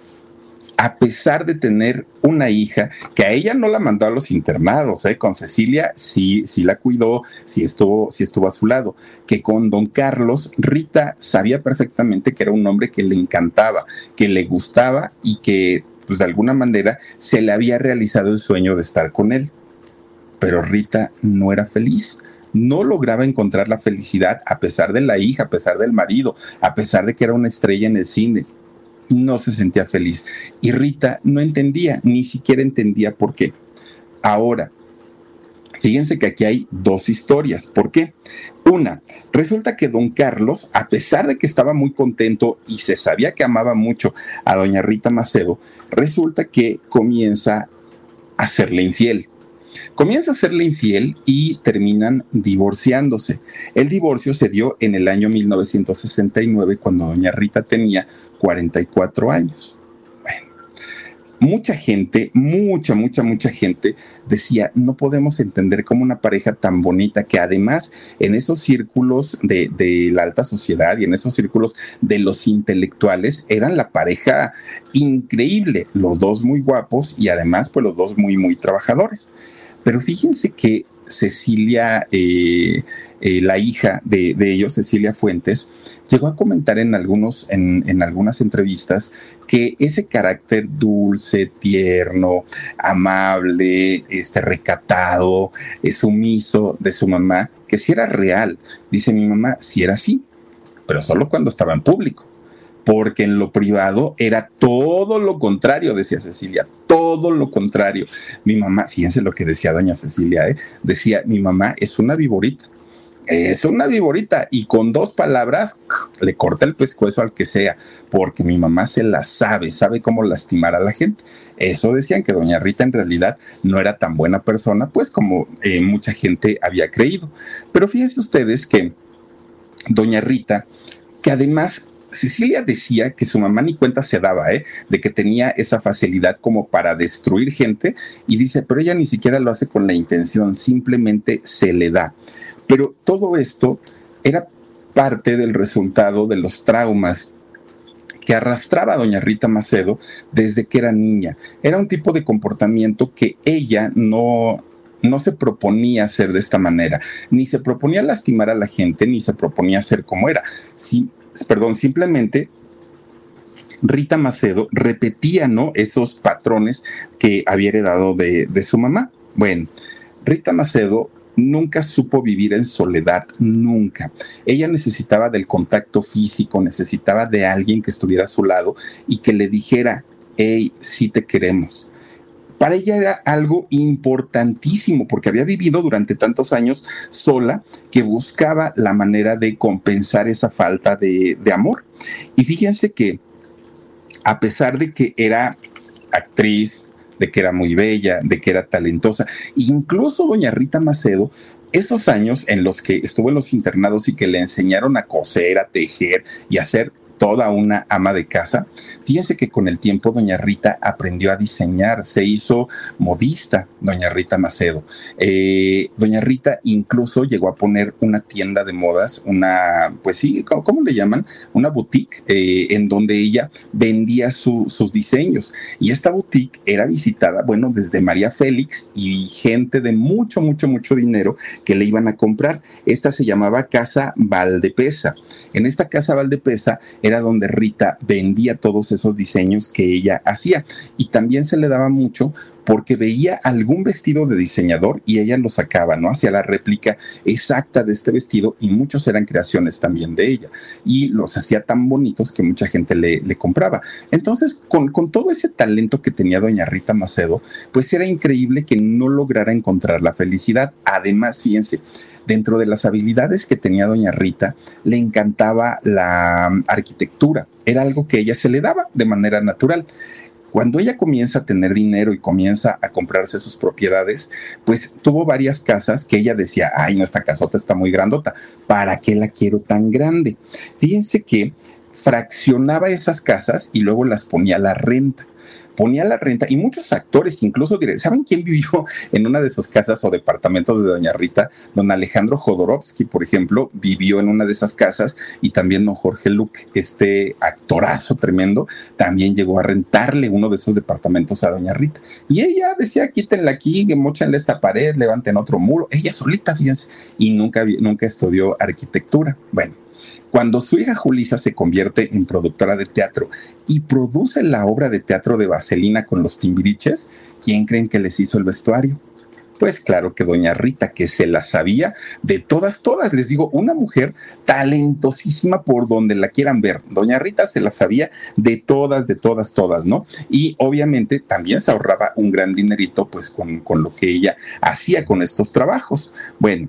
a pesar de tener una hija que a ella no la mandó a los internados, ¿eh? con Cecilia sí, sí la cuidó, sí estuvo, sí estuvo a su lado, que con don Carlos, Rita sabía perfectamente que era un hombre que le encantaba, que le gustaba y que, pues de alguna manera, se le había realizado el sueño de estar con él. Pero Rita no era feliz no lograba encontrar la felicidad a pesar de la hija, a pesar del marido, a pesar de que era una estrella en el cine no se sentía feliz. Y Rita no entendía, ni siquiera entendía por qué. Ahora, fíjense que aquí hay dos historias. ¿Por qué? Una, resulta que don Carlos, a pesar de que estaba muy contento y se sabía que amaba mucho a doña Rita Macedo, resulta que comienza a serle infiel. Comienza a serle infiel y terminan divorciándose. El divorcio se dio en el año 1969 cuando doña Rita tenía 44 años. Bueno, mucha gente, mucha, mucha, mucha gente decía, no podemos entender cómo una pareja tan bonita que además en esos círculos de, de, la alta sociedad y en esos círculos de los intelectuales eran la pareja increíble, los dos muy guapos y además pues los dos muy, muy trabajadores. Pero fíjense que Cecilia, eh, eh, la hija de, ellos, Cecilia Fuentes, llegó a comentar en, algunos, en, algunas entrevistas que ese carácter dulce, tierno, amable, este, recatado, eh, sumiso de su mamá, que si era real. Dice mi mamá, si era así, pero solo cuando estaba en público porque en lo privado era todo lo contrario, decía Cecilia, todo lo contrario. Mi mamá, fíjense lo que decía doña Cecilia, ¿eh? decía, mi mamá es una viborita, es una viborita y con dos palabras le corta el pescuezo al que sea, porque mi mamá se la sabe, sabe cómo lastimar a la gente. Eso decían que doña Rita en realidad no era tan buena persona, pues como eh, mucha gente había creído. Pero fíjense ustedes que doña Rita, que además Cecilia decía que su mamá ni cuenta se daba, ¿eh? De que tenía esa facilidad como para destruir gente y dice, pero ella ni siquiera lo hace con la intención, simplemente se le da. Pero todo esto era parte del resultado de los traumas que arrastraba a doña Rita Macedo desde que era niña. Era un tipo de comportamiento que ella no, no se proponía hacer de esta manera, ni se proponía lastimar a la gente, ni se proponía ser como era. Sí, perdón, simplemente Rita Macedo repetía, ¿no? Esos patrones que había heredado de, de su mamá. Bueno, Rita Macedo nunca supo vivir en soledad, nunca. Ella necesitaba del contacto físico, necesitaba de alguien que estuviera a su lado y que le dijera, hey, sí te queremos para ella era algo importantísimo porque había vivido durante tantos años sola que buscaba la manera de compensar esa falta de, amor. Y fíjense que a pesar de que era actriz, de que era muy bella, de que era talentosa, incluso doña Rita Macedo esos años en los que estuvo en los internados y que le enseñaron a coser, a tejer y a hacer toda una ama de casa. Fíjense que con el tiempo doña Rita aprendió a diseñar, se hizo modista, doña Rita Macedo. Eh, doña Rita incluso llegó a poner una tienda de modas, una, pues sí, ¿cómo, le llaman? Una boutique eh, en donde ella vendía sus diseños. Y esta boutique era visitada, bueno, desde María Félix y gente de mucho, mucho, mucho dinero que le iban a comprar. Esta se llamaba Casa Valdepesa. En esta Casa Valdepesa era donde Rita vendía todos esos diseños que ella hacía y también se le daba mucho porque veía algún vestido de diseñador y ella lo sacaba, ¿no? Hacía la réplica exacta de este vestido y muchos eran creaciones también de ella y los hacía tan bonitos que mucha gente le, le compraba. Entonces, con, con todo ese talento que tenía doña Rita Macedo, pues era increíble que no lograra encontrar la felicidad. Además, fíjense, Dentro de las habilidades que tenía doña Rita, le encantaba la mm, arquitectura. Era algo que ella se le daba de manera natural. Cuando ella comienza a tener dinero y comienza a comprarse sus propiedades, pues tuvo varias casas que ella decía, ay, no, esta casota está muy grandota, ¿para qué la quiero tan grande? Fíjense que fraccionaba esas casas y luego las ponía a la renta ponía la renta y muchos actores, incluso, ¿saben quién vivió en una de sus casas o departamentos de Doña Rita? Don Alejandro Jodorowsky, por ejemplo, vivió en una de esas casas y también don Jorge Luque, este actorazo tremendo, también llegó a rentarle uno de esos departamentos a Doña Rita. Y ella decía, quítenla aquí, mochenle esta pared, levanten otro muro. Ella solita, fíjense, y nunca, nunca estudió arquitectura. Bueno, cuando su hija Julisa se convierte en productora de teatro y produce la obra de teatro de Vaselina con los timbiriches, ¿quién creen que les hizo el vestuario? Pues claro que doña Rita, que se la sabía de todas, todas, les digo, una mujer talentosísima por donde la quieran ver. Doña Rita se la sabía de todas, de todas, todas, ¿no? Y obviamente también se ahorraba un gran dinerito pues con, con lo que ella hacía con estos trabajos. Bueno,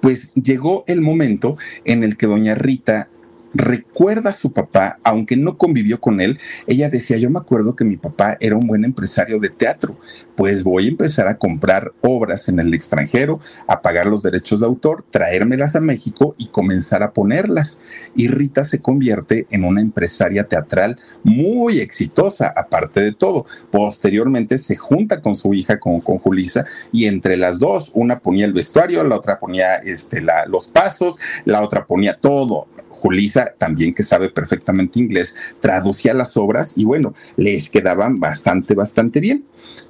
pues llegó el momento en el que doña Rita recuerda a su papá, aunque no convivió con él, ella decía, yo me acuerdo que mi papá era un buen empresario de teatro, pues voy a empezar a comprar obras en el extranjero, a pagar los derechos de autor, traérmelas a México y comenzar a ponerlas. Y Rita se convierte en una empresaria teatral muy exitosa, aparte de todo. Posteriormente se junta con su hija, con, con Julisa, y entre las dos, una ponía el vestuario, la otra ponía este, la, los pasos, la otra ponía todo Julisa, también que sabe perfectamente inglés, traducía las obras y bueno, les quedaban bastante, bastante bien.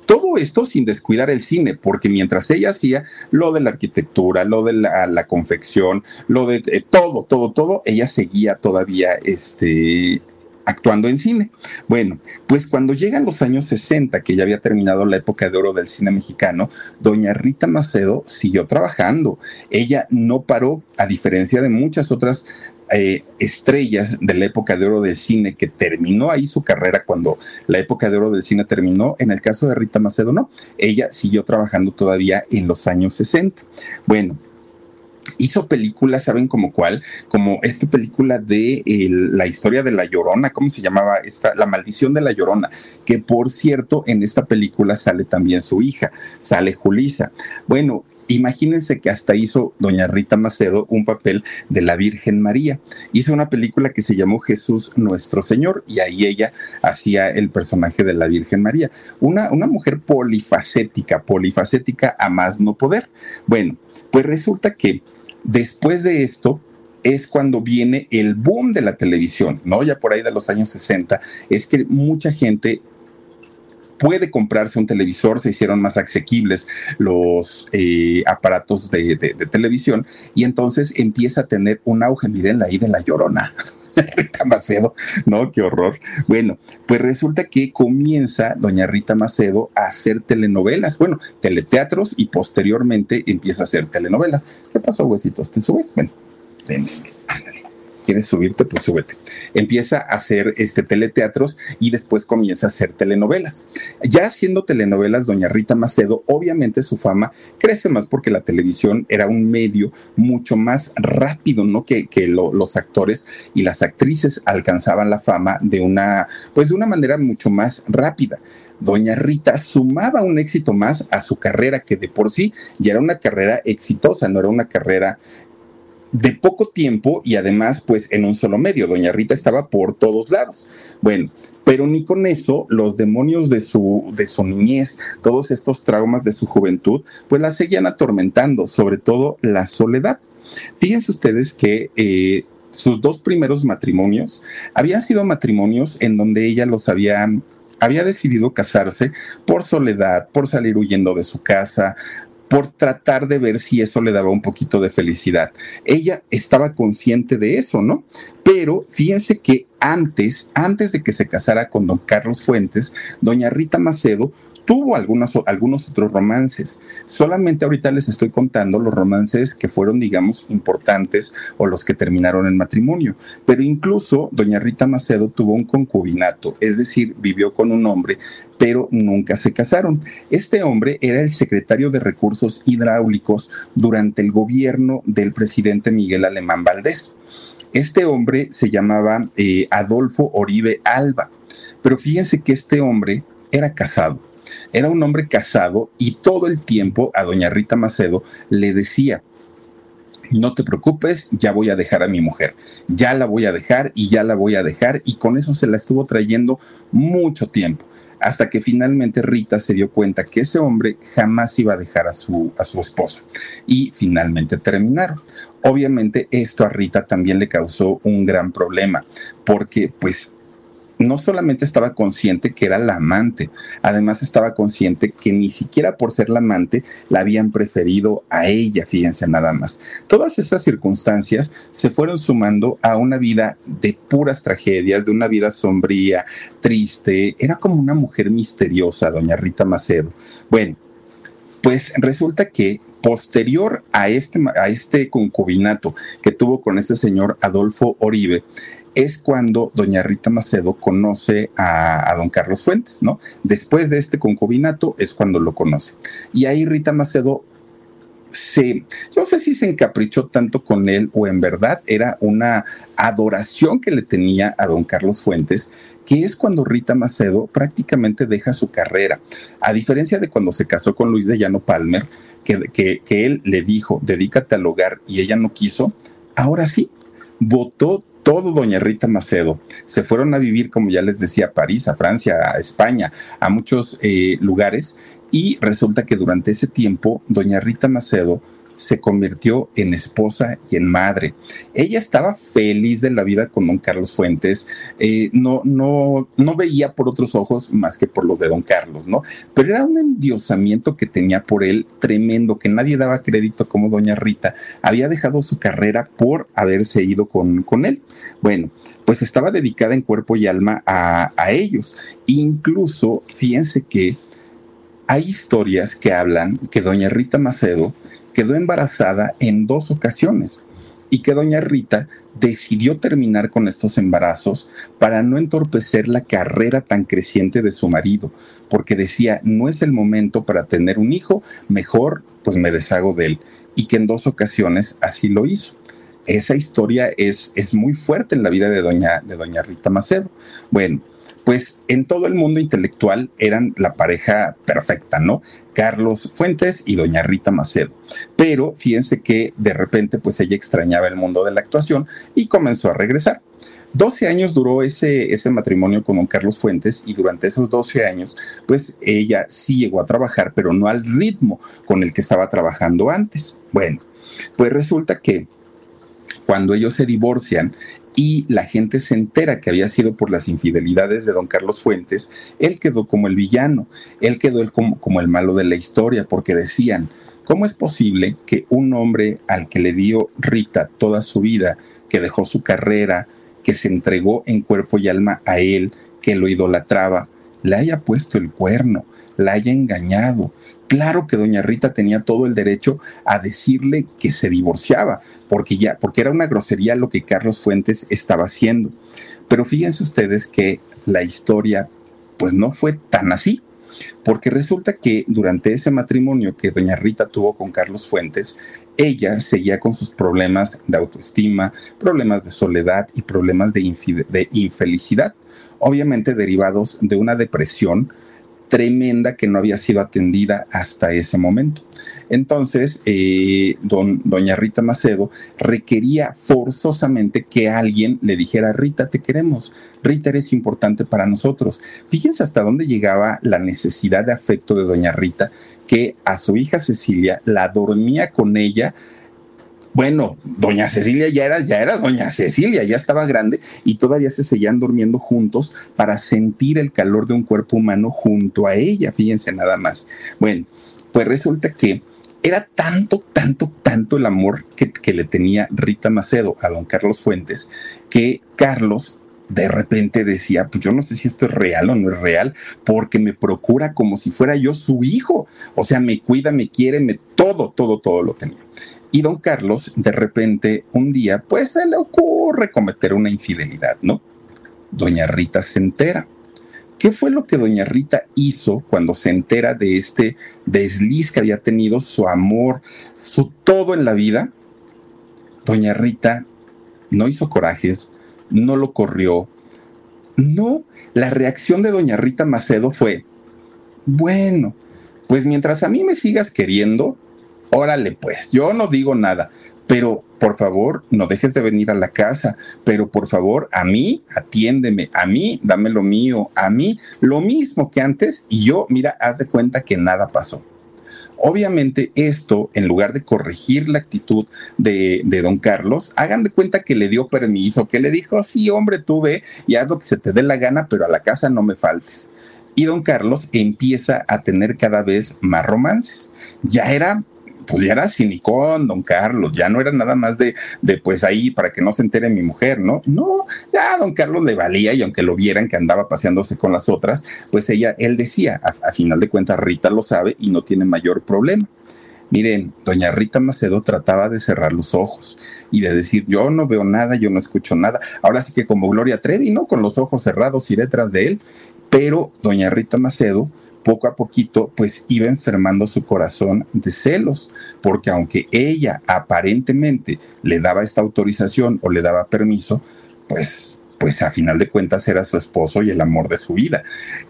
Todo esto sin descuidar el cine, porque mientras ella hacía lo de la arquitectura, lo de la, confección, lo de eh, todo, todo, todo, ella seguía todavía este, actuando en cine. Bueno, pues cuando llegan los años 60, que ya había terminado la época de oro del cine mexicano, doña Rita Macedo siguió trabajando. Ella no paró, a diferencia de muchas otras eh, estrellas de la época de oro del cine que terminó ahí su carrera cuando la época de oro del cine terminó. En el caso de Rita Macedo, no. Ella siguió trabajando todavía en los años 60. Bueno, hizo películas, ¿saben como cuál? Como esta película de la historia de la Llorona, ¿cómo se llamaba? Esta, la maldición de la Llorona, que por cierto, en esta película sale también su hija, sale Julisa. Bueno, Imagínense que hasta hizo doña Rita Macedo un papel de la Virgen María. Hizo una película que se llamó Jesús Nuestro Señor y ahí ella hacía el personaje de la Virgen María. Una, una mujer polifacética, polifacética a más no poder. Bueno, pues resulta que Después de esto, es cuando viene el boom de la televisión, ¿no? Ya por ahí de los años 60, es que mucha gente puede comprarse un televisor, se hicieron más asequibles los eh, aparatos de, televisión y entonces empieza a tener un auge, miren ahí de la llorona. Rita Macedo, ¿no? Qué horror. Bueno, pues resulta que comienza doña Rita Macedo a hacer telenovelas, bueno, teleteatros y posteriormente empieza a hacer telenovelas. ¿Qué pasó, huesitos? ¿Te subes? Bueno, ven, ven, quieres subirte, pues súbete. Empieza a hacer este teleteatros y después comienza a hacer telenovelas. Ya haciendo telenovelas, doña Rita Macedo, obviamente su fama crece más porque la televisión era un medio mucho más rápido, ¿no? Que, que los actores y las actrices alcanzaban la fama de una, pues de una manera mucho más rápida. Doña Rita sumaba un éxito más a su carrera, que de por sí ya era una carrera exitosa, no era una carrera de poco tiempo y además pues en un solo medio. Doña Rita estaba por todos lados. Bueno, pero ni con eso los demonios de su, de su niñez, todos estos traumas de su juventud, pues la seguían atormentando, sobre todo la soledad. Fíjense ustedes que... Eh, sus dos primeros matrimonios habían sido matrimonios en donde ella los había había decidido casarse por soledad, por salir huyendo de su casa, por tratar de ver si eso le daba un poquito de felicidad. Ella estaba consciente de eso, ¿no? Pero fíjense que antes, antes de que se casara con don Carlos Fuentes, doña Rita Macedo tuvo algunos, otros romances. Solamente ahorita les estoy contando los romances que fueron, digamos, importantes o los que terminaron en matrimonio. Pero incluso doña Rita Macedo tuvo un concubinato, es decir, vivió con un hombre, pero nunca se casaron. Este hombre era el secretario de Recursos Hidráulicos durante el gobierno del presidente Miguel Alemán Valdés. Este hombre se llamaba eh, Adolfo Oribe Alba, pero fíjense que este hombre era casado era un hombre casado y todo el tiempo a doña Rita Macedo le decía, no te preocupes, ya voy a dejar a mi mujer, ya la voy a dejar y ya la voy a dejar y con eso se la estuvo trayendo mucho tiempo hasta que finalmente Rita se dio cuenta que ese hombre jamás iba a dejar a su, a su esposa y finalmente terminaron. Obviamente esto a Rita también le causó un gran problema porque pues no solamente estaba consciente que era la amante, además estaba consciente que ni siquiera por ser la amante la habían preferido a ella, fíjense nada más. Todas esas circunstancias se fueron sumando a una vida de puras tragedias, de una vida sombría, triste. Era como una mujer misteriosa, doña Rita Macedo. Bueno, pues resulta que posterior a este, a este concubinato que tuvo con este señor Adolfo Oribe, es cuando doña Rita Macedo conoce a, don Carlos Fuentes, ¿no? Después de este concubinato es cuando lo conoce. Y ahí Rita Macedo se, yo no sé si se encaprichó tanto con él o en verdad era una adoración que le tenía a don Carlos Fuentes, que es cuando Rita Macedo prácticamente deja su carrera. A diferencia de cuando se casó con Luis de Llano Palmer, que, que, que él le dijo, dedícate al hogar y ella no quiso, ahora sí, votó todo doña Rita Macedo. Se fueron a vivir, como ya les decía, a París, a Francia, a España, a muchos eh, lugares. Y resulta que durante ese tiempo, doña Rita Macedo se convirtió en esposa y en madre. Ella estaba feliz de la vida con don Carlos Fuentes, eh, no, no, no veía por otros ojos más que por los de don Carlos, ¿no? Pero era un endiosamiento que tenía por él tremendo, que nadie daba crédito como doña Rita había dejado su carrera por haberse ido con, con él. Bueno, pues estaba dedicada en cuerpo y alma a, a ellos. Incluso, fíjense que hay historias que hablan que doña Rita Macedo quedó embarazada en dos ocasiones y que doña Rita decidió terminar con estos embarazos para no entorpecer la carrera tan creciente de su marido, porque decía, no es el momento para tener un hijo, mejor pues me deshago de él, y que en dos ocasiones así lo hizo. Esa historia es, es muy fuerte en la vida de doña, de doña Rita Macedo. Bueno, pues en todo el mundo intelectual eran la pareja perfecta, ¿no? Carlos Fuentes y doña Rita Macedo. Pero fíjense que de repente pues ella extrañaba el mundo de la actuación y comenzó a regresar. 12 años duró ese, ese matrimonio con don Carlos Fuentes y durante esos 12 años, pues ella sí llegó a trabajar, pero no al ritmo con el que estaba trabajando antes. Bueno, pues resulta que cuando ellos se divorcian, y la gente se entera que había sido por las infidelidades de don Carlos Fuentes, él quedó como el villano, él quedó como, como el malo de la historia, porque decían, ¿cómo es posible que un hombre al que le dio Rita toda su vida, que dejó su carrera, que se entregó en cuerpo y alma a él, que lo idolatraba, le haya puesto el cuerno, la haya engañado, Claro que doña Rita tenía todo el derecho a decirle que se divorciaba, porque ya, porque era una grosería lo que Carlos Fuentes estaba haciendo. Pero fíjense ustedes que la historia, pues no fue tan así, porque resulta que durante ese matrimonio que doña Rita tuvo con Carlos Fuentes, ella seguía con sus problemas de autoestima, problemas de soledad y problemas de, de infelicidad, obviamente derivados de una depresión tremenda que no había sido atendida hasta ese momento. Entonces, eh, don, doña Rita Macedo requería forzosamente que alguien le dijera, Rita, te queremos, Rita, eres importante para nosotros. Fíjense hasta dónde llegaba la necesidad de afecto de doña Rita, que a su hija Cecilia la dormía con ella bueno, doña Cecilia ya era, ya era doña Cecilia, ya estaba grande y todavía se seguían durmiendo juntos para sentir el calor de un cuerpo humano junto a ella, fíjense nada más. Bueno, pues resulta que era tanto, tanto, tanto el amor que, que le tenía Rita Macedo a don Carlos Fuentes, que Carlos de repente decía, pues yo no sé si esto es real o no es real, porque me procura como si fuera yo su hijo. O sea, me cuida, me quiere, me todo, todo, todo lo tenía. Y don Carlos, de repente, un día, pues se le ocurre cometer una infidelidad, ¿no? Doña Rita se entera. ¿Qué fue lo que doña Rita hizo cuando se entera de este desliz que había tenido, su amor, su todo en la vida? Doña Rita no hizo corajes, no lo corrió. No, la reacción de doña Rita Macedo fue, bueno, pues mientras a mí me sigas queriendo, órale pues, yo no digo nada, pero por favor no dejes de venir a la casa, pero por favor a mí atiéndeme, a mí dame lo mío, a mí lo mismo que antes y yo, mira, haz de cuenta que nada pasó. Obviamente esto, en lugar de corregir la actitud de, de, don Carlos, hagan de cuenta que le dio permiso, que le dijo, sí, hombre, tú ve y haz lo que se te dé la gana, pero a la casa no me faltes. Y don Carlos empieza a tener cada vez más romances. Ya era pues ya era don Carlos, ya no era nada más de, de pues ahí para que no se entere mi mujer, ¿no? No, ya don Carlos le valía y aunque lo vieran que andaba paseándose con las otras, pues ella, él decía, a, a final de cuentas Rita lo sabe y no tiene mayor problema. Miren, doña Rita Macedo trataba de cerrar los ojos y de decir, yo no veo nada, yo no escucho nada. Ahora sí que como Gloria Trevi, ¿no? Con los ojos cerrados y detrás de él. Pero doña Rita Macedo poco a poquito pues iba enfermando su corazón de celos, porque aunque ella aparentemente le daba esta autorización o le daba permiso, pues pues a final de cuentas era su esposo y el amor de su vida.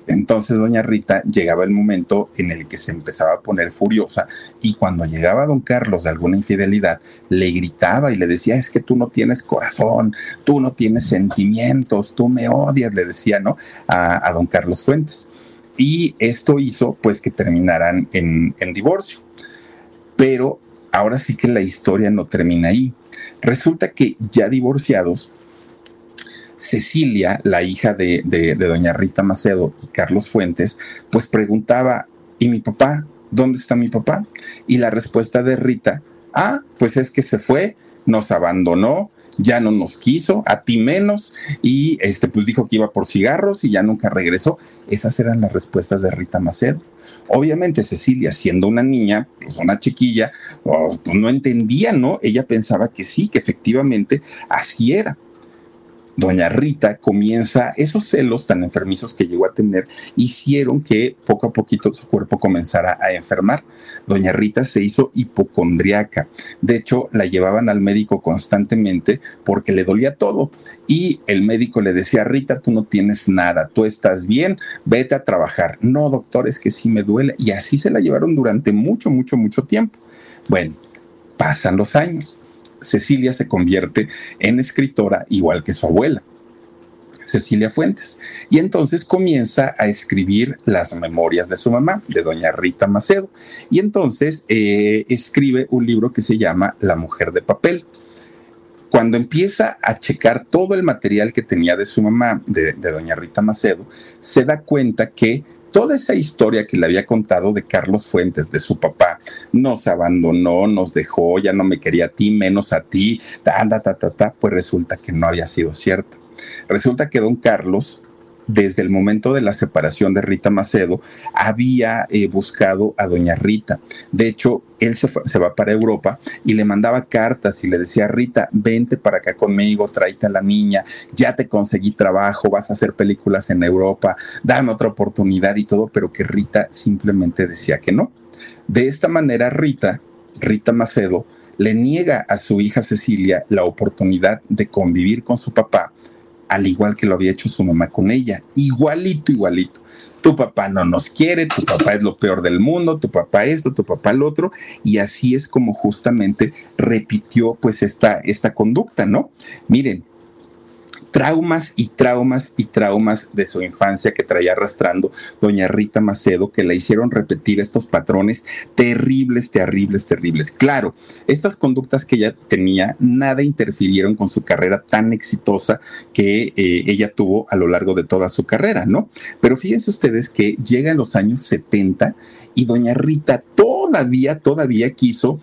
Entonces doña Rita llegaba el momento en el que se empezaba a poner furiosa y cuando llegaba don Carlos de alguna infidelidad, le gritaba y le decía, es que tú no tienes corazón, tú no tienes sentimientos, tú me odias, le decía, ¿no? A, don Carlos Fuentes. Y esto hizo pues que terminaran en, en divorcio. Pero ahora sí que la historia no termina ahí. Resulta que ya divorciados, Cecilia, la hija de, doña Rita Macedo y Carlos Fuentes, pues preguntaba, ¿y mi papá? ¿Dónde está mi papá? Y la respuesta de Rita, ah, pues es que se fue, nos abandonó, ya no nos quiso, a ti menos, y este, pues dijo que iba por cigarros y ya nunca regresó. Esas eran las respuestas de Rita Macedo. Obviamente Cecilia, siendo una niña, pues una chiquilla, pues no entendía, ¿no? Ella pensaba que sí, que efectivamente así era doña Rita comienza, esos celos tan enfermizos que llegó a tener, hicieron que poco a poquito su cuerpo comenzara a enfermar. Doña Rita se hizo hipocondriaca. De hecho, la llevaban al médico constantemente porque le dolía todo. Y el médico le decía, Rita, tú no tienes nada, tú estás bien, vete a trabajar. No, doctor, es que sí me duele. Y así se la llevaron durante mucho, mucho, mucho tiempo. Bueno, pasan los años Cecilia se convierte en escritora igual que su abuela. Cecilia Fuentes. Y entonces comienza a escribir las memorias de su mamá, de doña Rita Macedo. Y entonces eh, escribe un libro que se llama La mujer de papel. Cuando empieza a checar todo el material que tenía de su mamá, de doña Rita Macedo, se da cuenta que toda esa historia que le había contado de Carlos Fuentes, de su papá, nos abandonó, nos dejó, ya no me quería a ti, menos a ti, ta, ta, ta, ta, ta, pues resulta que no había sido cierto. Resulta que don Carlos desde el momento de la separación de Rita Macedo, había eh, buscado a doña Rita. De hecho, él se, va para Europa y le mandaba cartas y le decía, Rita, vente para acá conmigo, tráete a la niña, ya te conseguí trabajo, vas a hacer películas en Europa, dame otra oportunidad y todo, pero que Rita simplemente decía que no. De esta manera, Rita, Rita Macedo, le niega a su hija Cecilia la oportunidad de convivir con su papá al igual que lo había hecho su mamá con ella, igualito, igualito. Tu papá no nos quiere, tu papá es lo peor del mundo, tu papá esto, tu papá lo otro, y así es como justamente repitió pues esta, esta conducta, ¿no? Miren, traumas y traumas y traumas de su infancia que traía arrastrando doña Rita Macedo, que la hicieron repetir estos patrones terribles, terribles, terribles. Claro, estas conductas que ella tenía nada interfirieron con su carrera tan exitosa que eh, ella tuvo a lo largo de toda su carrera, ¿no? Pero fíjense ustedes que llega en los años 70 y doña Rita todavía, todavía quiso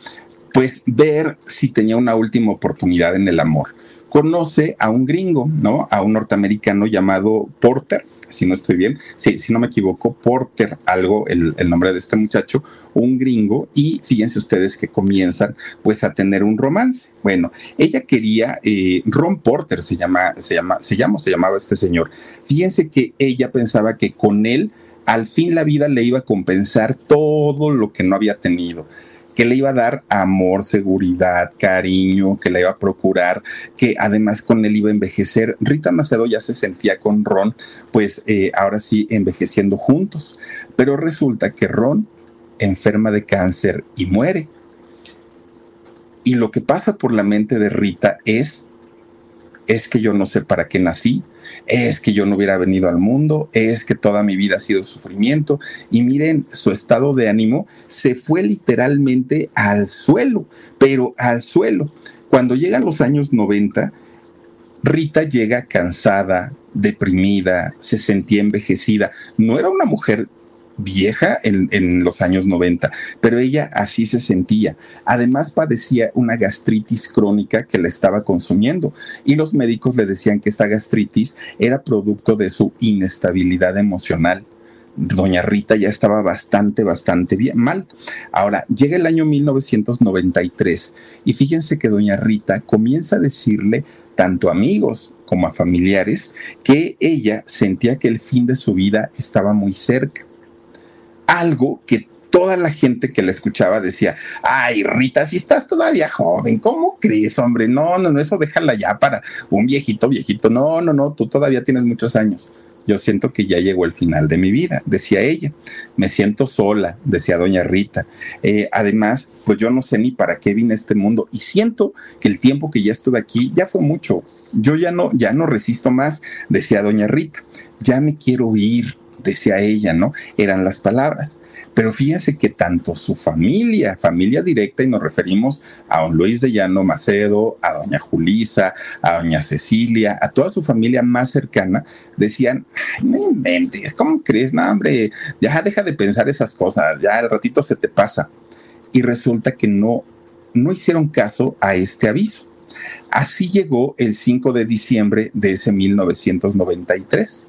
pues ver si tenía una última oportunidad en el amor conoce a un gringo, ¿no? A un norteamericano llamado Porter, si no estoy bien, sí, si no me equivoco, Porter, algo, el, nombre de este muchacho, un gringo, y fíjense ustedes que comienzan pues a tener un romance. Bueno, ella quería, eh, Ron Porter se llama, se llama, se llama, se llamaba este señor. Fíjense que ella pensaba que con él al fin la vida le iba a compensar todo lo que no había tenido que le iba a dar amor, seguridad, cariño, que le iba a procurar, que además con él iba a envejecer. Rita Macedo ya se sentía con Ron, pues eh, ahora sí envejeciendo juntos, pero resulta que Ron enferma de cáncer y muere. Y lo que pasa por la mente de Rita es, es que yo no sé para qué nací, es que yo no hubiera venido al mundo, es que toda mi vida ha sido sufrimiento. Y miren, su estado de ánimo se fue literalmente al suelo, pero al suelo. Cuando llegan los años 90, Rita llega cansada, deprimida, se sentía envejecida. No era una mujer vieja en, los años 90, pero ella así se sentía. Además padecía una gastritis crónica que la estaba consumiendo y los médicos le decían que esta gastritis era producto de su inestabilidad emocional. Doña Rita ya estaba bastante, bastante bien, mal. Ahora, llega el año 1993 y fíjense que Doña Rita comienza a decirle tanto a amigos como a familiares que ella sentía que el fin de su vida estaba muy cerca algo que toda la gente que la escuchaba decía, ay, Rita, si estás todavía joven, ¿cómo crees, hombre? No, no, no, eso déjala ya para un viejito, viejito. No, no, no, tú todavía tienes muchos años. Yo siento que ya llegó el final de mi vida, decía ella. Me siento sola, decía doña Rita. Eh, además, pues yo no sé ni para qué vine a este mundo y siento que el tiempo que ya estuve aquí ya fue mucho. Yo ya no, ya no resisto más, decía doña Rita. Ya me quiero ir, decía ella, ¿no? Eran las palabras. Pero fíjense que tanto su familia, familia directa, y nos referimos a don Luis de Llano Macedo, a doña Julisa, a doña Cecilia, a toda su familia más cercana, decían, ay, no inventes, ¿cómo crees? No, hombre, ya deja de pensar esas cosas, ya al ratito se te pasa. Y resulta que no, no hicieron caso a este aviso. Así llegó el 5 de diciembre de ese 1993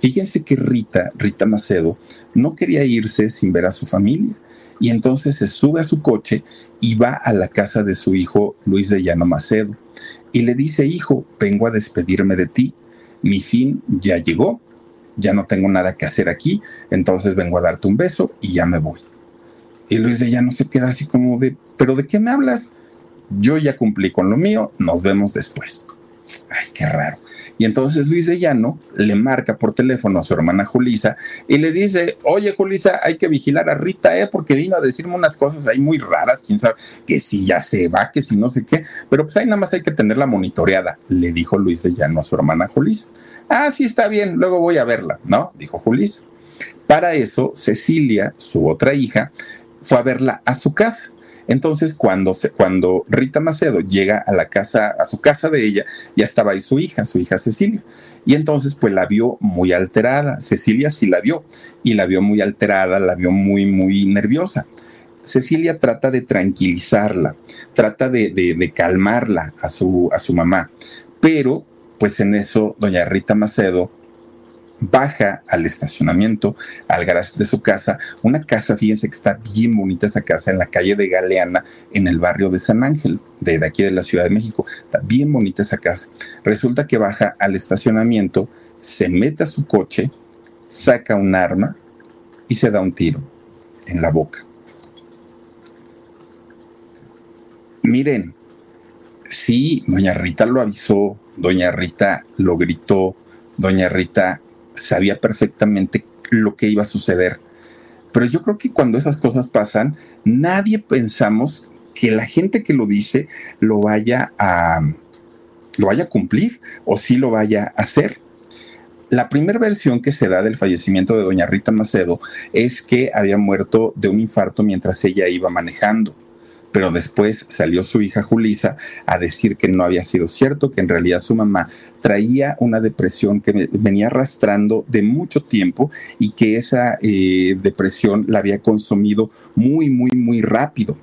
Fíjense que Rita, Rita Macedo, no quería irse sin ver a su familia y entonces se sube a su coche y va a la casa de su hijo Luis de Llano Macedo y le dice, hijo, vengo a despedirme de ti, mi fin ya llegó, ya no tengo nada que hacer aquí, entonces vengo a darte un beso y ya me voy. Y Luis de Llano se queda así como de, ¿pero de qué me hablas? Yo ya cumplí con lo mío, nos vemos después. Ay, qué raro. Y entonces Luis de Llano le marca por teléfono a su hermana Julisa y le dice, oye Julisa, hay que vigilar a Rita, ¿eh? porque vino a decirme unas cosas ahí muy raras, quién sabe, que si ya se va, que si no sé qué, pero pues ahí nada más hay que tenerla monitoreada, le dijo Luis de Llano a su hermana Julisa. Ah, sí, está bien, luego voy a verla, ¿no? Dijo Julisa. Para eso, Cecilia, su otra hija, fue a verla a su casa entonces, cuando, cuando Rita Macedo llega a la casa, a su casa de ella, ya estaba ahí su hija, su hija Cecilia. Y entonces, pues la vio muy alterada. Cecilia sí la vio y la vio muy alterada, la vio muy, muy nerviosa. Cecilia trata de tranquilizarla, trata de, de calmarla a su, a su mamá, pero pues en eso doña Rita Macedo baja al estacionamiento, al garage de su casa, una casa, fíjense que está bien bonita esa casa en la calle de Galeana, en el barrio de San Ángel, de, aquí de la Ciudad de México. Está bien bonita esa casa. Resulta que baja al estacionamiento, se mete a su coche, saca un arma y se da un tiro en la boca. Miren, sí, doña Rita lo avisó, doña Rita lo gritó, doña Rita sabía perfectamente lo que iba a suceder. Pero yo creo que cuando esas cosas pasan, nadie pensamos que la gente que lo dice lo vaya a lo vaya a cumplir o sí lo vaya a hacer. La primera versión que se da del fallecimiento de doña Rita Macedo es que había muerto de un infarto mientras ella iba manejando pero después salió su hija Julisa a decir que no había sido cierto, que en realidad su mamá traía una depresión que venía arrastrando de mucho tiempo y que esa eh, depresión la había consumido muy, muy, muy rápido.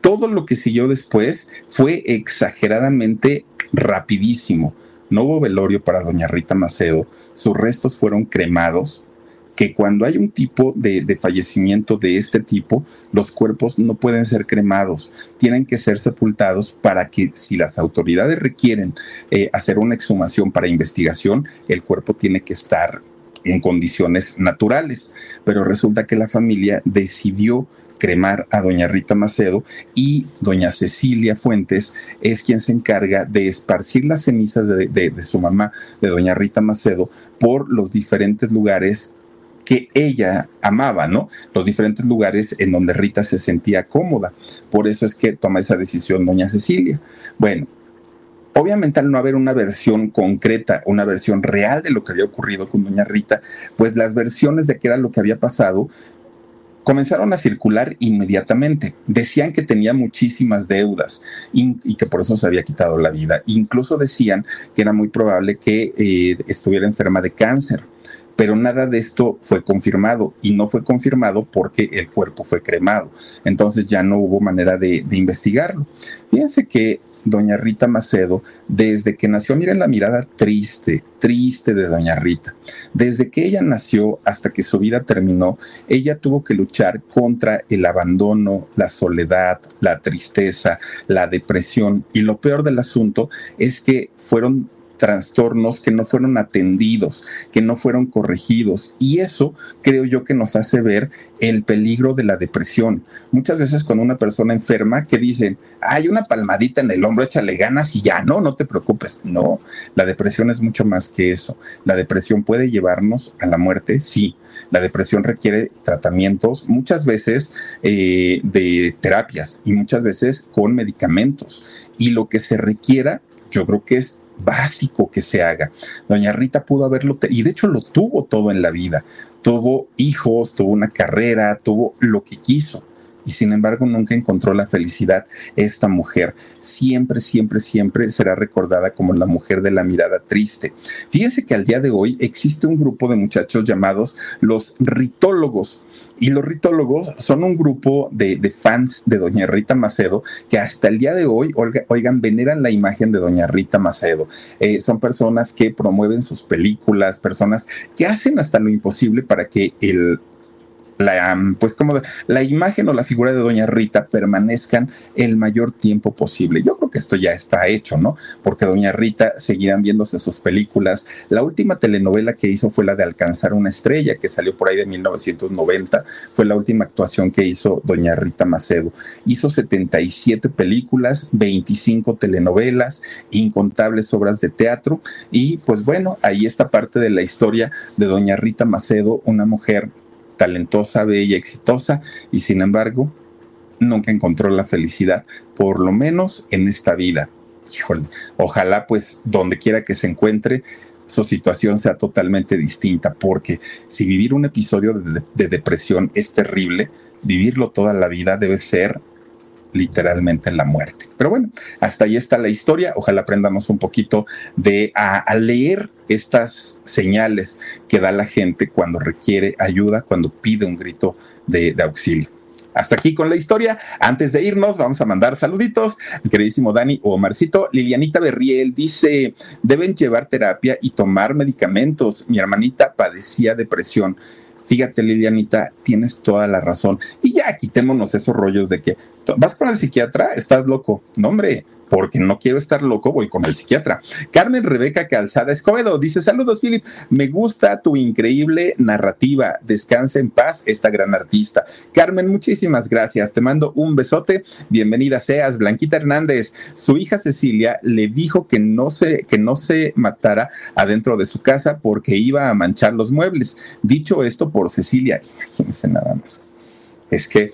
Todo lo que siguió después fue exageradamente rapidísimo. No hubo velorio para doña Rita Macedo, sus restos fueron cremados, que cuando hay un tipo de, fallecimiento de este tipo, los cuerpos no pueden ser cremados, tienen que ser sepultados para que si las autoridades requieren eh, hacer una exhumación para investigación, el cuerpo tiene que estar en condiciones naturales. Pero resulta que la familia decidió cremar a doña Rita Macedo y doña Cecilia Fuentes es quien se encarga de esparcir las cenizas de, de, su mamá, de doña Rita Macedo, por los diferentes lugares que ella amaba, ¿no? Los diferentes lugares en donde Rita se sentía cómoda. Por eso es que toma esa decisión doña Cecilia. Bueno, Obviamente al no haber una versión concreta, una versión real de lo que había ocurrido con doña Rita, pues las versiones de qué era lo que había pasado comenzaron a circular inmediatamente. Decían que tenía muchísimas deudas y, que por eso se había quitado la vida. Incluso decían que era muy probable que eh, estuviera enferma de cáncer pero nada de esto fue confirmado y no fue confirmado porque el cuerpo fue cremado. Entonces ya no hubo manera de, investigarlo. Fíjense que doña Rita Macedo, desde que nació, miren la mirada triste, triste de doña Rita. Desde que ella nació hasta que su vida terminó, ella tuvo que luchar contra el abandono, la soledad, la tristeza, la depresión y lo peor del asunto es que fueron trastornos que no fueron atendidos, que no fueron corregidos. Y eso creo yo que nos hace ver el peligro de la depresión. Muchas veces con una persona enferma que dicen, hay una palmadita en el hombro, échale ganas y ya, no, no te preocupes. No, la depresión es mucho más que eso. La depresión puede llevarnos a la muerte, sí. La depresión requiere tratamientos, muchas veces eh, de terapias y muchas veces con medicamentos. Y lo que se requiera, yo creo que es básico que se haga. Doña Rita pudo haberlo, y de hecho lo tuvo todo en la vida. Tuvo hijos, tuvo una carrera, tuvo lo que quiso. Y sin embargo nunca encontró la felicidad. Esta mujer siempre, siempre, siempre será recordada como la mujer de la mirada triste. Fíjense que al día de hoy existe un grupo de muchachos llamados los ritólogos y los ritólogos son un grupo de, fans de Doña Rita Macedo que hasta el día de hoy, oigan, veneran la imagen de Doña Rita Macedo. Eh, son personas que promueven sus películas, personas que hacen hasta lo imposible para que el la, pues como la imagen o la figura de Doña Rita permanezcan el mayor tiempo posible. Yo creo que esto ya está hecho, ¿no? Porque Doña Rita seguirán viéndose sus películas. La última telenovela que hizo fue la de Alcanzar una estrella, que salió por ahí de 1990. Fue la última actuación que hizo Doña Rita Macedo. Hizo 77 películas, 25 telenovelas, incontables obras de teatro y pues bueno, ahí está parte de la historia de Doña Rita Macedo, una mujer talentosa, bella, exitosa y sin embargo nunca encontró la felicidad, por lo menos en esta vida. Híjole, ojalá pues donde quiera que se encuentre su situación sea totalmente distinta, porque si vivir un episodio de, de depresión es terrible, vivirlo toda la vida debe ser literalmente la muerte. Pero bueno, hasta ahí está la historia. Ojalá aprendamos un poquito de a, leer estas señales que da la gente cuando requiere ayuda, cuando pide un grito de, auxilio. Hasta aquí con la historia. Antes de irnos, vamos a mandar saluditos. Mi queridísimo Dani o Omarcito. Lilianita Berriel dice: deben llevar terapia y tomar medicamentos. Mi hermanita padecía depresión. Fíjate, Lilianita, tienes toda la razón. Y ya quitémonos esos rollos de que vas con el psiquiatra, estás loco. No, hombre, porque no quiero estar loco, voy con el psiquiatra. Carmen Rebeca Calzada Escobedo dice: Saludos, Philip. Me gusta tu increíble narrativa. Descansa en paz, esta gran artista. Carmen, muchísimas gracias. Te mando un besote. Bienvenida seas. Blanquita Hernández, su hija Cecilia le dijo que no se, que no se matara adentro de su casa porque iba a manchar los muebles. Dicho esto por Cecilia, imagínense nada más. Es que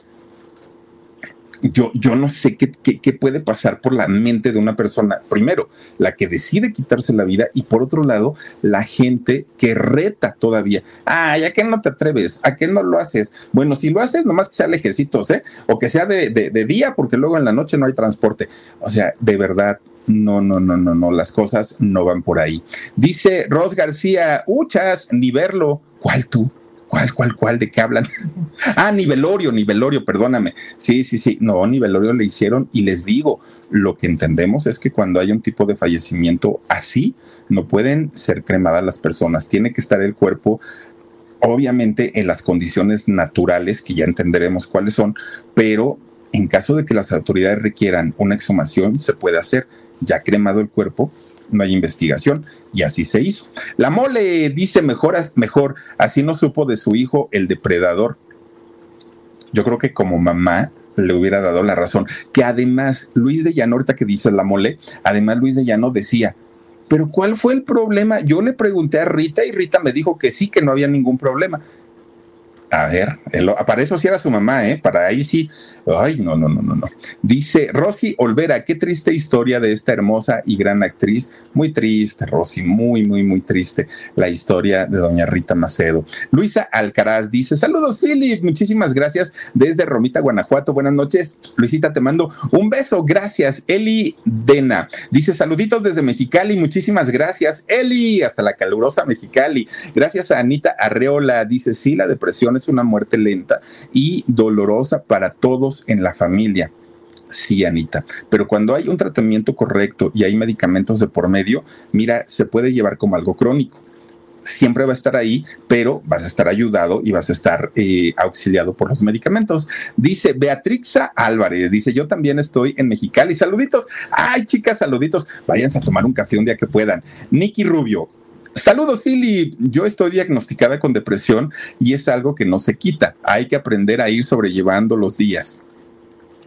yo, yo no sé qué, qué, puede pasar por la mente de una persona. Primero, la que decide quitarse la vida y por otro lado, la gente que reta todavía. Ah, ¿a qué no te atreves? ¿A qué no lo haces? Bueno, si lo haces, nomás que sea lejecitos, ¿eh? O que sea de, de día, porque luego en la noche no hay transporte. O sea, de verdad, no, no, no, no, no, las cosas no van por ahí. Dice Ros García, uchas, ni verlo. ¿Cuál tú? ¿Cuál, cuál, cuál? ¿De qué hablan? ah, nivelorio, nivelorio, perdóname. Sí, sí, sí. No, nivelorio le hicieron y les digo, lo que entendemos es que cuando hay un tipo de fallecimiento así, no pueden ser cremadas las personas. Tiene que estar el cuerpo obviamente en las condiciones naturales, que ya entenderemos cuáles son, pero en caso de que las autoridades requieran una exhumación, se puede hacer. Ya cremado el cuerpo, no hay investigación y así se hizo. La mole dice mejor, mejor, así no supo de su hijo el depredador. Yo creo que como mamá le hubiera dado la razón. Que además, Luis de Llano, ahorita que dice la mole, además Luis de Llano decía, pero ¿cuál fue el problema? Yo le pregunté a Rita y Rita me dijo que sí, que no había ningún problema. A ver, para eso sí era su mamá, ¿eh? Para ahí sí. Ay, no, no, no, no, no. Dice Rosy Olvera, qué triste historia de esta hermosa y gran actriz. Muy triste, Rosy, muy, muy, muy triste la historia de doña Rita Macedo. Luisa Alcaraz dice, saludos, Philip, muchísimas gracias desde Romita, Guanajuato. Buenas noches. Luisita, te mando un beso. Gracias. Eli Dena dice, saluditos desde Mexicali. Muchísimas gracias, Eli, hasta la calurosa Mexicali. Gracias a Anita Arreola. Dice, sí, la depresión es una muerte lenta y dolorosa para todos en la familia. Sí, Anita, pero cuando hay un tratamiento correcto y hay medicamentos de por medio, mira, se puede llevar como algo crónico. siempre va a estar ahí, pero vas a estar ayudado y vas a estar eh, auxiliado por los medicamentos. Dice Beatrixa Álvarez, dice, yo también estoy en Mexicali. Saluditos. Ay, chicas, saluditos. Váyanse a tomar un café un día que puedan. Nicky Rubio, Saludos, Philip. Yo estoy diagnosticada con depresión y es algo que no se quita. Hay que aprender a ir sobrellevando los días.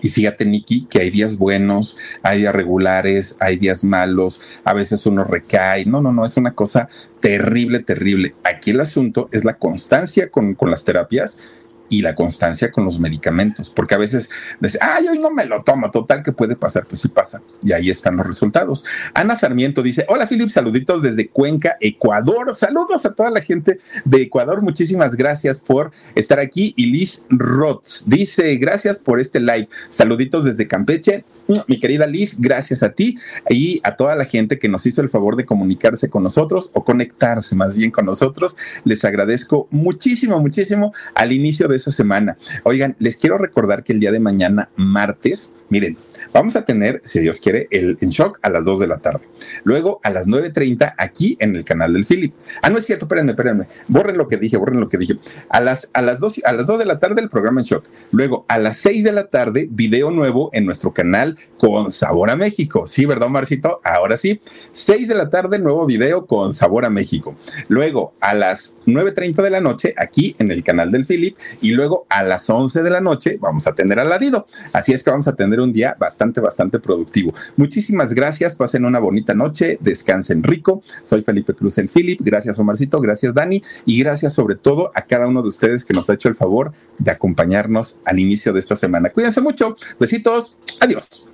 Y fíjate, Nikki, que hay días buenos, hay días regulares, hay días malos, a veces uno recae. No, no, no, es una cosa terrible, terrible. Aquí el asunto es la constancia con, con las terapias y la constancia con los medicamentos, porque a veces dice, ay, hoy no me lo tomo, total que puede pasar, pues sí pasa, y ahí están los resultados. Ana Sarmiento dice, hola Philip, saluditos desde Cuenca, Ecuador, saludos a toda la gente de Ecuador, muchísimas gracias por estar aquí, y Liz Roth dice, gracias por este live, saluditos desde Campeche, mi querida Liz, gracias a ti y a toda la gente que nos hizo el favor de comunicarse con nosotros o conectarse más bien con nosotros. Les agradezco muchísimo, muchísimo al inicio de esa semana. Oigan, les quiero recordar que el día de mañana, martes, miren, Vamos a tener, si Dios quiere, el En Shock a las 2 de la tarde. Luego a las 9.30 aquí en el canal del Philip. Ah, no es cierto, espérenme, espérenme. Borren lo que dije, borren lo que dije. A las, a las, 2, a las 2 de la tarde el programa En Shock. Luego a las 6 de la tarde, video nuevo en nuestro canal con Sabor a México. Sí, ¿verdad, Marcito? Ahora sí. 6 de la tarde, nuevo video con Sabor a México. Luego a las 9.30 de la noche aquí en el canal del Philip. Y luego a las 11 de la noche vamos a tener alarido. Así es que vamos a tener un día bastante productivo. Muchísimas gracias, pasen una bonita noche, descansen rico. Soy Felipe Cruz en Philip, gracias Omarcito, gracias Dani y gracias sobre todo a cada uno de ustedes que nos ha hecho el favor de acompañarnos al inicio de esta semana. Cuídense mucho, besitos, adiós.